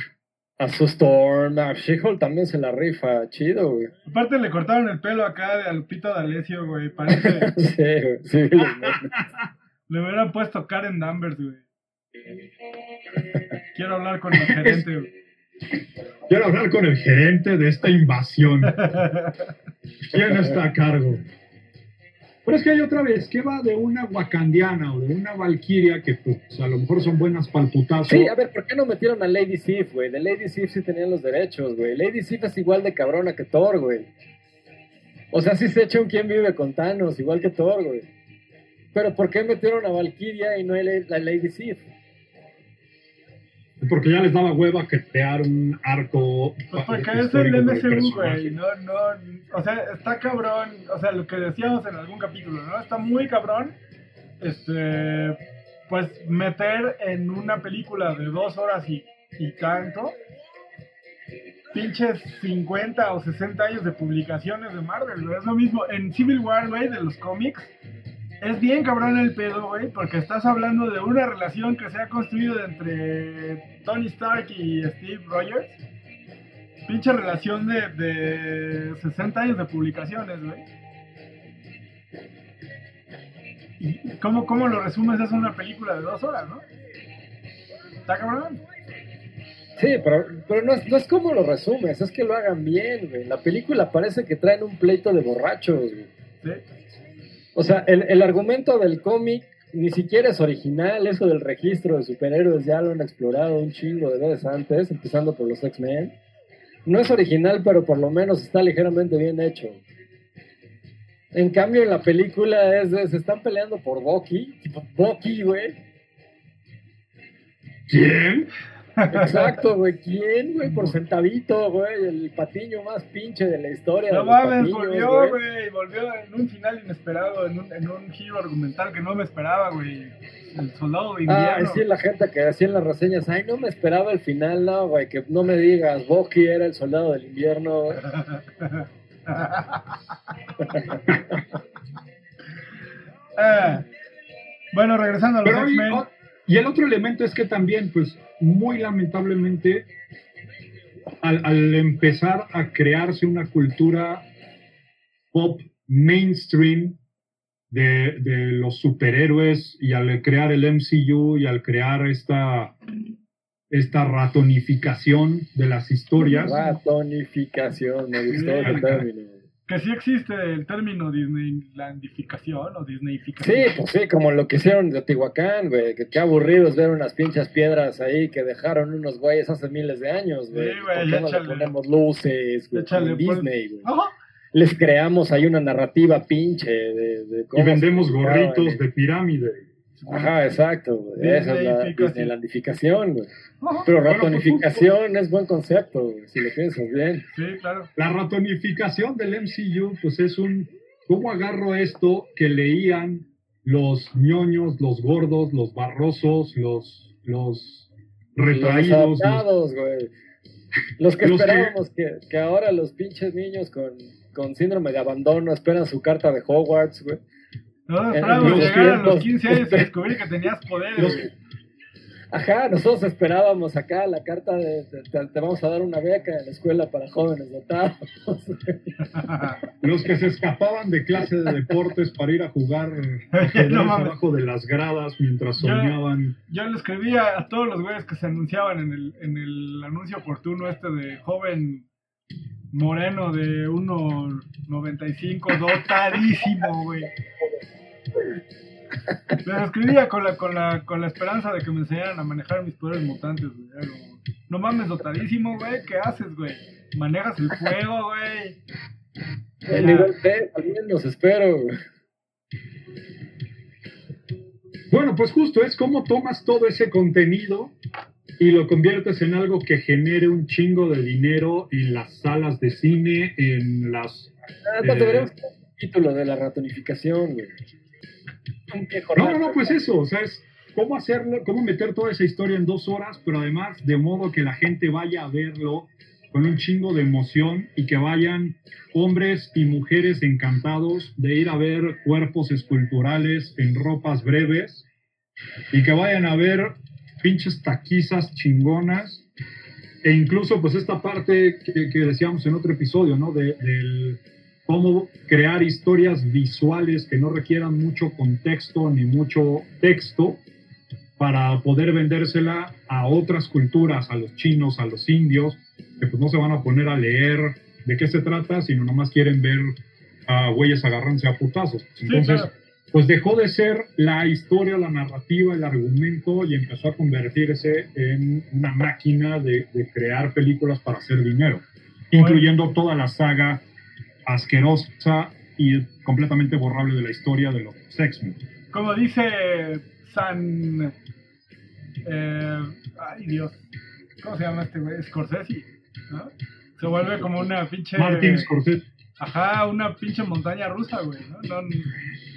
a su Storm. A She-Hulk también se la rifa, chido, güey. Aparte le cortaron el pelo acá de al pito de Alessio, güey. Parece. [LAUGHS] Sí, güey, sí, [LAUGHS] le hubieran puesto Karen Danvers, güey. [LAUGHS] Quiero hablar con el gerente. Quiero hablar con el gerente de esta invasión. ¿Quién está a cargo? Pero es que hay otra vez, ¿qué va de una wakandiana o de una valquiria que pues, a lo mejor son buenas putazo? Sí, a ver, ¿por qué no metieron a Lady Sif, güey? De Lady Sif sí tenían los derechos, güey. Lady Sif es igual de cabrona que Thor, güey. O sea, sí se echa un quien vive con Thanos, igual que Thor, güey. Pero ¿por qué metieron a Valkyria y no a la Lady Sif? Porque ya les daba hueva que crear un arco. Pues porque es el MCU, güey. No, no, o sea, está cabrón. O sea, lo que decíamos en algún capítulo, ¿no? Está muy cabrón. Este, pues meter en una película de dos horas y, y tanto, pinches 50 o 60 años de publicaciones de Marvel, güey. Es lo mismo. En Civil War, güey, de los cómics, es bien cabrón el pedo, güey, porque estás hablando de una relación que se ha construido entre Tony Stark y Steve Rogers. Pinche relación de, de 60 años de publicaciones, güey. ¿Y cómo, cómo lo resumes? Es una película de dos horas, ¿no? Está cabrón. Sí, pero, pero no, es, no es como lo resumes, es que lo hagan bien, güey. La película parece que traen un pleito de borrachos, güey. ¿sí? O sea, el, el argumento del cómic ni siquiera es original, eso del registro de superhéroes ya lo han explorado un chingo de veces antes, empezando por los X-Men. No es original, pero por lo menos está ligeramente bien hecho. En cambio, en la película es de- se están peleando por Bucky, Bucky, güey. ¿Quién? Exacto, [LAUGHS] güey. ¿Quién, güey? Por centavito, güey. El patiño más pinche de la historia. No mames, patiños, volvió, güey. Volvió en un final inesperado, en un, en un giro argumental que no me esperaba, güey. El soldado de Ah, invierno. sí, la gente que hacía en las reseñas, ay, no me esperaba el final, no, güey, que no me digas, Bucky era el soldado del invierno. güey. [LAUGHS] Ah, bueno, regresando a los X-Men. o- y el otro elemento es que también, pues, muy lamentablemente, al, al empezar a crearse una cultura pop mainstream de, de los superhéroes y al crear el MCU y al crear esta, esta ratonificación de las historias, Ratonificación, me gustó [LAUGHS] ese término. Que sí existe el término Disneylandificación o Sí, Disneyficación. pues sí, como lo que hicieron de Teotihuacán, güey, que qué aburrido es ver unas pinches piedras ahí que dejaron unos güeyes hace miles de años, güey. Sí, güey, ¿Por qué no le ponemos luces, güey, Échale, como en pues. Disney, güey? Les creamos ahí una narrativa pinche de, de y vendemos gorritos güey. de pirámide. Ajá, exacto, güey. Esa es la. Disneylandificación, güey. Ajá. Pero pues, ratonificación es buen concepto, güey, si lo piensas bien. Sí, claro. La ratonificación del MCU, pues es un, ¿cómo agarro esto que leían los ñoños, los gordos, los barrosos, los, los Los retraídos? los- adaptados, güey. Los que Los que- esperábamos que, que ahora los pinches niños con, con síndrome de abandono esperan su carta de Hogwarts, güey. Nosotros Eh, esperábamos los llegar a los tiempos. 15 años y descubrir que tenías poderes. Ajá, nosotros esperábamos acá la carta de, de- te, te vamos a dar una beca en la escuela para jóvenes dotados. [LAUGHS] Los que se escapaban de clase de deportes para ir a jugar [LAUGHS] No abajo de las gradas mientras soñaban. Yo le escribía a todos los güeyes que se anunciaban en el, en el anuncio oportuno este de joven moreno de 1.95, dotadísimo, güey. Les escribía con la, con, la, con la esperanza de que me enseñaran a manejar mis poderes mutantes, güey. No mames, dotadísimo, güey. ¿Qué haces, güey? Manejas el fuego, güey. El nivel B, también los espero, güey. Bueno, pues justo es cómo tomas todo ese contenido y lo conviertes en algo que genere un chingo de dinero en las salas de cine, en las... Ah, Eh. hacer un título de la ratonificación, güey. No, no, no, pues eso, o sea, es cómo hacerlo, cómo meter toda esa historia en dos horas, pero además de modo que la gente vaya a verlo con un chingo de emoción y que vayan hombres y mujeres encantados de ir a ver cuerpos esculturales en ropas breves y que vayan a ver pinches taquizas chingonas e incluso pues esta parte que, que decíamos en otro episodio, ¿no? De, del cómo crear historias visuales que no requieran mucho contexto ni mucho texto para poder vendérsela a otras culturas, a los chinos, a los indios, que pues no se van a poner a leer de qué se trata, sino nomás quieren ver a güeyes agarrándose a putazos. Entonces, claro. Pues dejó de ser la historia, la narrativa, el argumento y empezó a convertirse en una máquina de, de crear películas para hacer dinero, incluyendo toda la saga asquerosa y completamente borrable de la historia de los X-Men. Como dice San. eh, ay, Dios. ¿Cómo se llama este güey? Scorsese. ¿no? Se vuelve como una pinche. Martin Scorsese. Ajá, una pinche montaña rusa, güey. ¿no? No,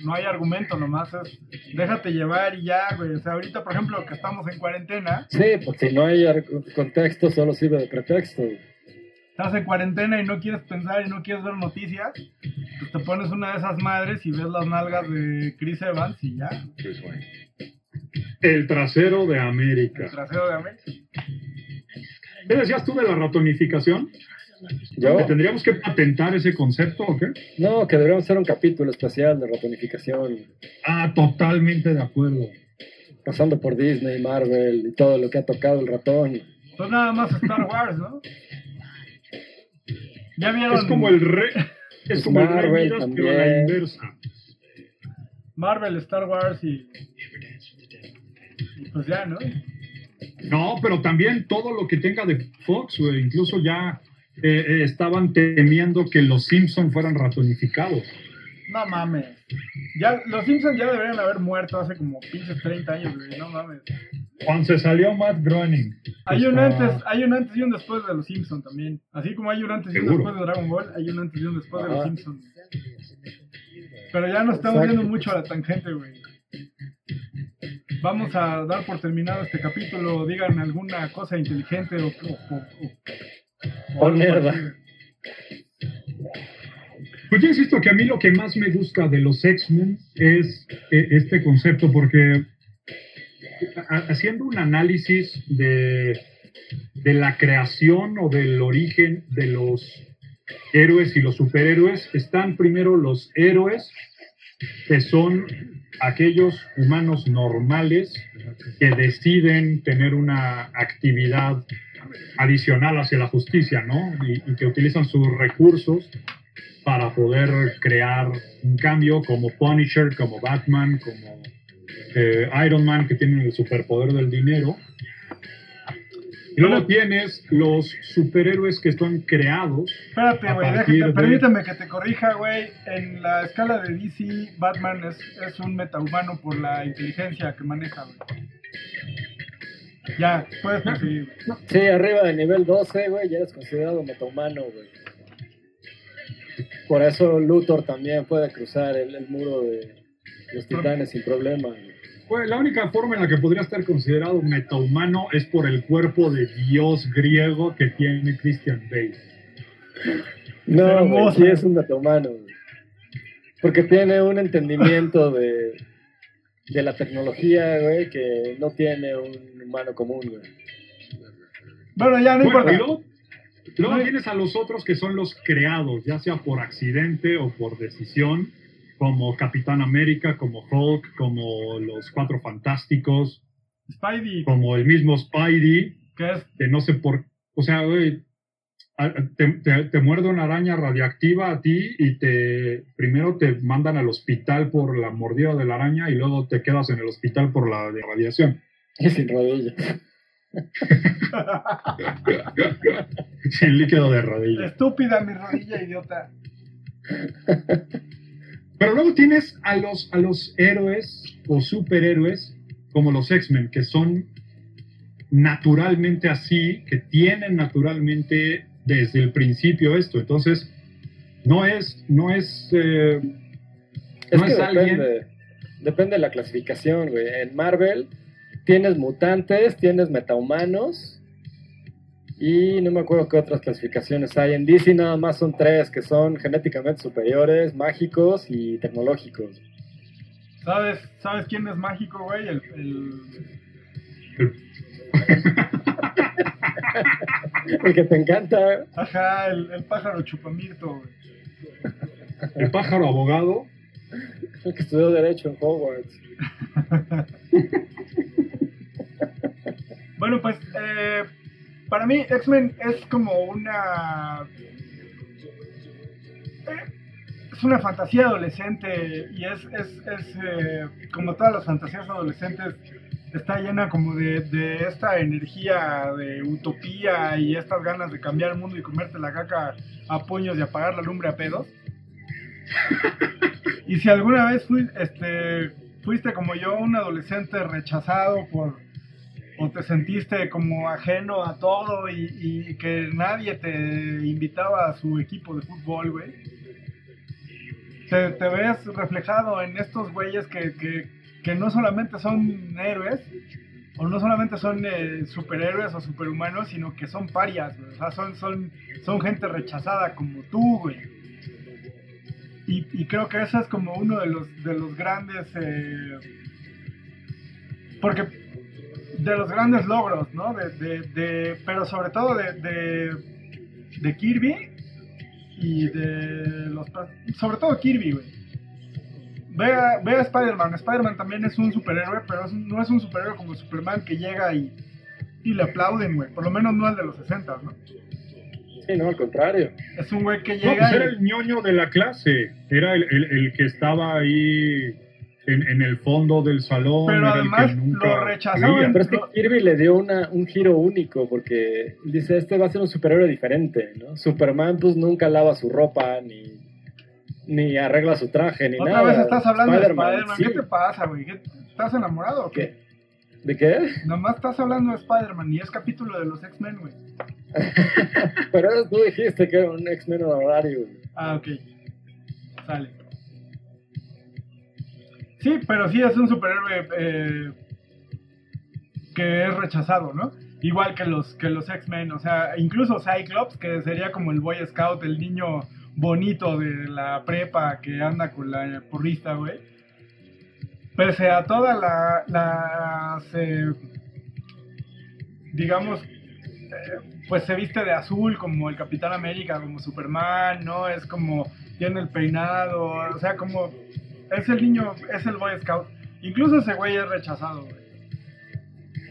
no hay argumento, nomás es. Déjate llevar y ya, güey. O sea, ahorita, por ejemplo, que estamos en cuarentena, Sí, pues si no hay contexto, solo sirve de pretexto. güey. estás en cuarentena y no quieres pensar y no quieres ver noticias, pues te pones una de esas madres y ves las nalgas de Chris Evans y ya. El trasero de El América. trasero de América. ¿Qué decías tú de la ratonificación? Yo, ¿Que tendríamos que patentar ese concepto o qué? no, que deberíamos hacer un capítulo especial de ratonificación, Ah, totalmente de acuerdo. pasando por Disney, Marvel y todo lo que ha tocado el ratón. Pues nada más Star Wars, ¿no? Ya vieron Es como el rey. Es como el rey Marvel Midas, pero a la también. inversa. Marvel, Star Wars y. y pues ya, ¿no? No, pero también todo lo que tenga de Fox, güey. Incluso ya eh, eh, estaban temiendo que los Simpson fueran ratonificados. No mames. Ya, los Simpsons ya deberían haber muerto hace como pinches 30 años, güey. No mames. Cuando se salió Matt Groening. Hay un, antes, hay un antes y un después de los Simpsons también. Así como hay un antes y un Seguro. después de Dragon Ball, hay un antes y un después de los Ajá. Simpsons. Pero ya nos estamos Exacto. yendo mucho a la tangente, güey. Vamos a dar por terminado este capítulo. Digan alguna cosa inteligente o, o, o- o- O algo nerda. parecido. Pues yo insisto que a mí lo que más me gusta de los X-Men es eh, este concepto, porque ha- haciendo un análisis de, de la creación o del origen de los héroes y los superhéroes, están primero los héroes, que son aquellos humanos normales que deciden tener una actividad adicional hacia la justicia, ¿no? Y, y que utilizan sus recursos para poder crear un cambio como Punisher, como Batman, como eh, Iron Man, que tienen el superpoder del dinero. Y luego tienes los superhéroes que están creados. Espérate, güey, de- permíteme que te corrija, güey. En la escala de DC, Batman es, es un metahumano por la inteligencia que maneja, güey. Ya, puedes proseguir. Sí, arriba de nivel 12, güey, ya eres considerado metahumano, güey. Por eso Luthor también puede cruzar el, el muro de los titanes sin problema. güey. Pues la única forma en la que podría estar considerado metahumano es por el cuerpo de dios griego que tiene Christian Bale. No, güey, sí es un metahumano, güey. Porque tiene un entendimiento de, de la tecnología, güey, que no tiene un humano común, güey. Bueno, ya, no Bueno, importa. luego, tienes a los otros que son los creados, ya sea por accidente o por decisión, como Capitán América, como Hulk, como los Cuatro Fantásticos, Spidey, como el mismo Spidey, que es que no sé por... O sea, güey, te, te- te muerde una araña radiactiva a ti y te primero te mandan al hospital por la mordida de la araña y luego te quedas en el hospital por la de radiación. Y sin rodilla. [LAUGHS] Sin líquido de rodilla. estúpida mi rodilla, idiota. Pero luego tienes a los, a los héroes o superhéroes como los X-Men, que son naturalmente así, que tienen naturalmente desde el principio esto. Entonces, no es, no es, eh, Es no que es alguien. depende, depende de la clasificación, güey. En Marvel tienes mutantes, tienes metahumanos y no me acuerdo qué otras clasificaciones hay. En DC nada más son tres, que son genéticamente superiores, mágicos y tecnológicos. ¿Sabes, ¿Sabes quién es mágico, güey? El, el- [LAUGHS] [LAUGHS] El que te encanta, ajá, el, el pájaro chupamirto, güey. el pájaro abogado. el que estudió Derecho en Hogwarts. [LAUGHS] Bueno, pues eh, para mí X-Men es como una... eh, Es una fantasía adolescente y es, es, es eh, como todas las fantasías adolescentes, está llena como de, de esta energía de utopía y estas ganas de cambiar el mundo y comerte la caca a puños y apagar la lumbre a pedos. [LAUGHS] Y si alguna vez fui- este, fuiste como yo, un adolescente rechazado por, o te sentiste como ajeno a todo y, y que nadie te invitaba a su equipo de fútbol, güey. Te, te ves reflejado en estos güeyes que, que, que no solamente son héroes, o no solamente son eh, superhéroes o superhumanos, sino que son parias. O sea, son, son, son gente rechazada como tú, güey. Y, creo que eso es como uno de los, de los grandes... eh, porque de los grandes logros, ¿no? De, de- pero sobre todo de, de, de Kirby y de los... Sobre todo Kirby, güey. Ve a, ve a Spider-Man. Spider-Man también es un superhéroe, pero es- no es un superhéroe como Superman que llega y, y le aplauden, güey. Por lo menos no el de los 60, ¿no? Sí, no, al contrario. Es un güey que No, llega pues era y... el ñoño de la clase. Era el, el- el que estaba ahí en, en el fondo del salón. Pero era además nunca lo rechazaban. veía. Pero es que Kirby le dio una, un giro único porque dice, este va a ser un superhéroe diferente, ¿no? Superman pues nunca lava su ropa ni, ni arregla su traje, ni Otra nada. vez estás hablando de Spider-Man, sí. ¿Qué te pasa, güey? ¿Qué- ¿Estás enamorado o qué? ¿Qué? ¿De qué? Nomás estás hablando de Spider-Man y es capítulo de los X-Men, güey. [LAUGHS] Pero eso tú dijiste que era un X-Men honorario. güey. Ah, ok. Sale. Sí, pero sí es un superhéroe eh, que es rechazado, ¿no? Igual que los, que los X-Men, o sea, incluso Cyclops, que sería como el Boy Scout, el niño bonito de la prepa que anda con la porrista, güey. Pese a todas la, las, eh, digamos, eh, pues se viste de azul como el Capitán América, como Superman, ¿no? Es como, tiene el peinado, o sea, como, es el niño, es el Boy Scout. Incluso ese güey es rechazado, güey.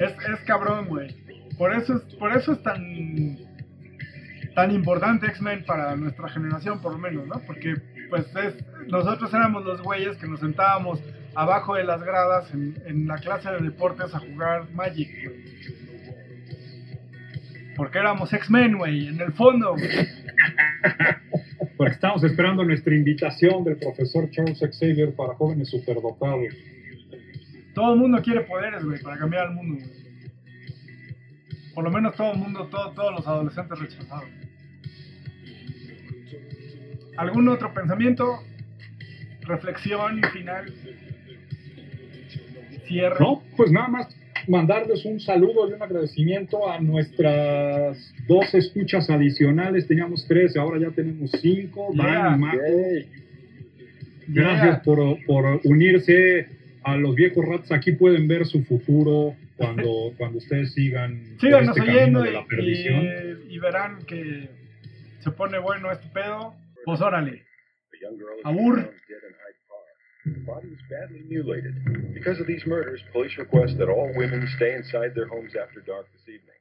Es, es cabrón, güey. Por eso es, por eso es tan, tan importante X-Men para nuestra generación, por lo menos, ¿no? Porque, pues, es, nosotros éramos los güeyes que nos sentábamos abajo de las gradas en, en la clase de deportes a jugar Magic, güey. Porque éramos X-Men, güey, en el fondo, güey. [LAUGHS] Porque estamos esperando nuestra invitación del profesor Charles Xavier para jóvenes superdotados. Todo el mundo quiere poderes, güey, para cambiar el mundo, güey. Por lo menos todo el mundo, todo- todos los adolescentes rechazados. ¿Algún otro pensamiento? Reflexión final. Cierre. No, pues nada más mandarles un saludo y un agradecimiento a nuestras dos escuchas adicionales. Teníamos tres, ahora ya tenemos cinco. Yeah. Dan y Marco. Yay. Gracias Yeah. por, por unirse a los viejos rats. Aquí pueden ver su futuro cuando, [LAUGHS] cuando ustedes sigan Síganos este oyendo de la perdición. y- y verán que se pone bueno este pedo. Pues órale. A young girl has Abur. been found dead in Hyde Park. Her body was badly mutilated. Because of these murders, police request that all women stay inside their homes after dark this evening.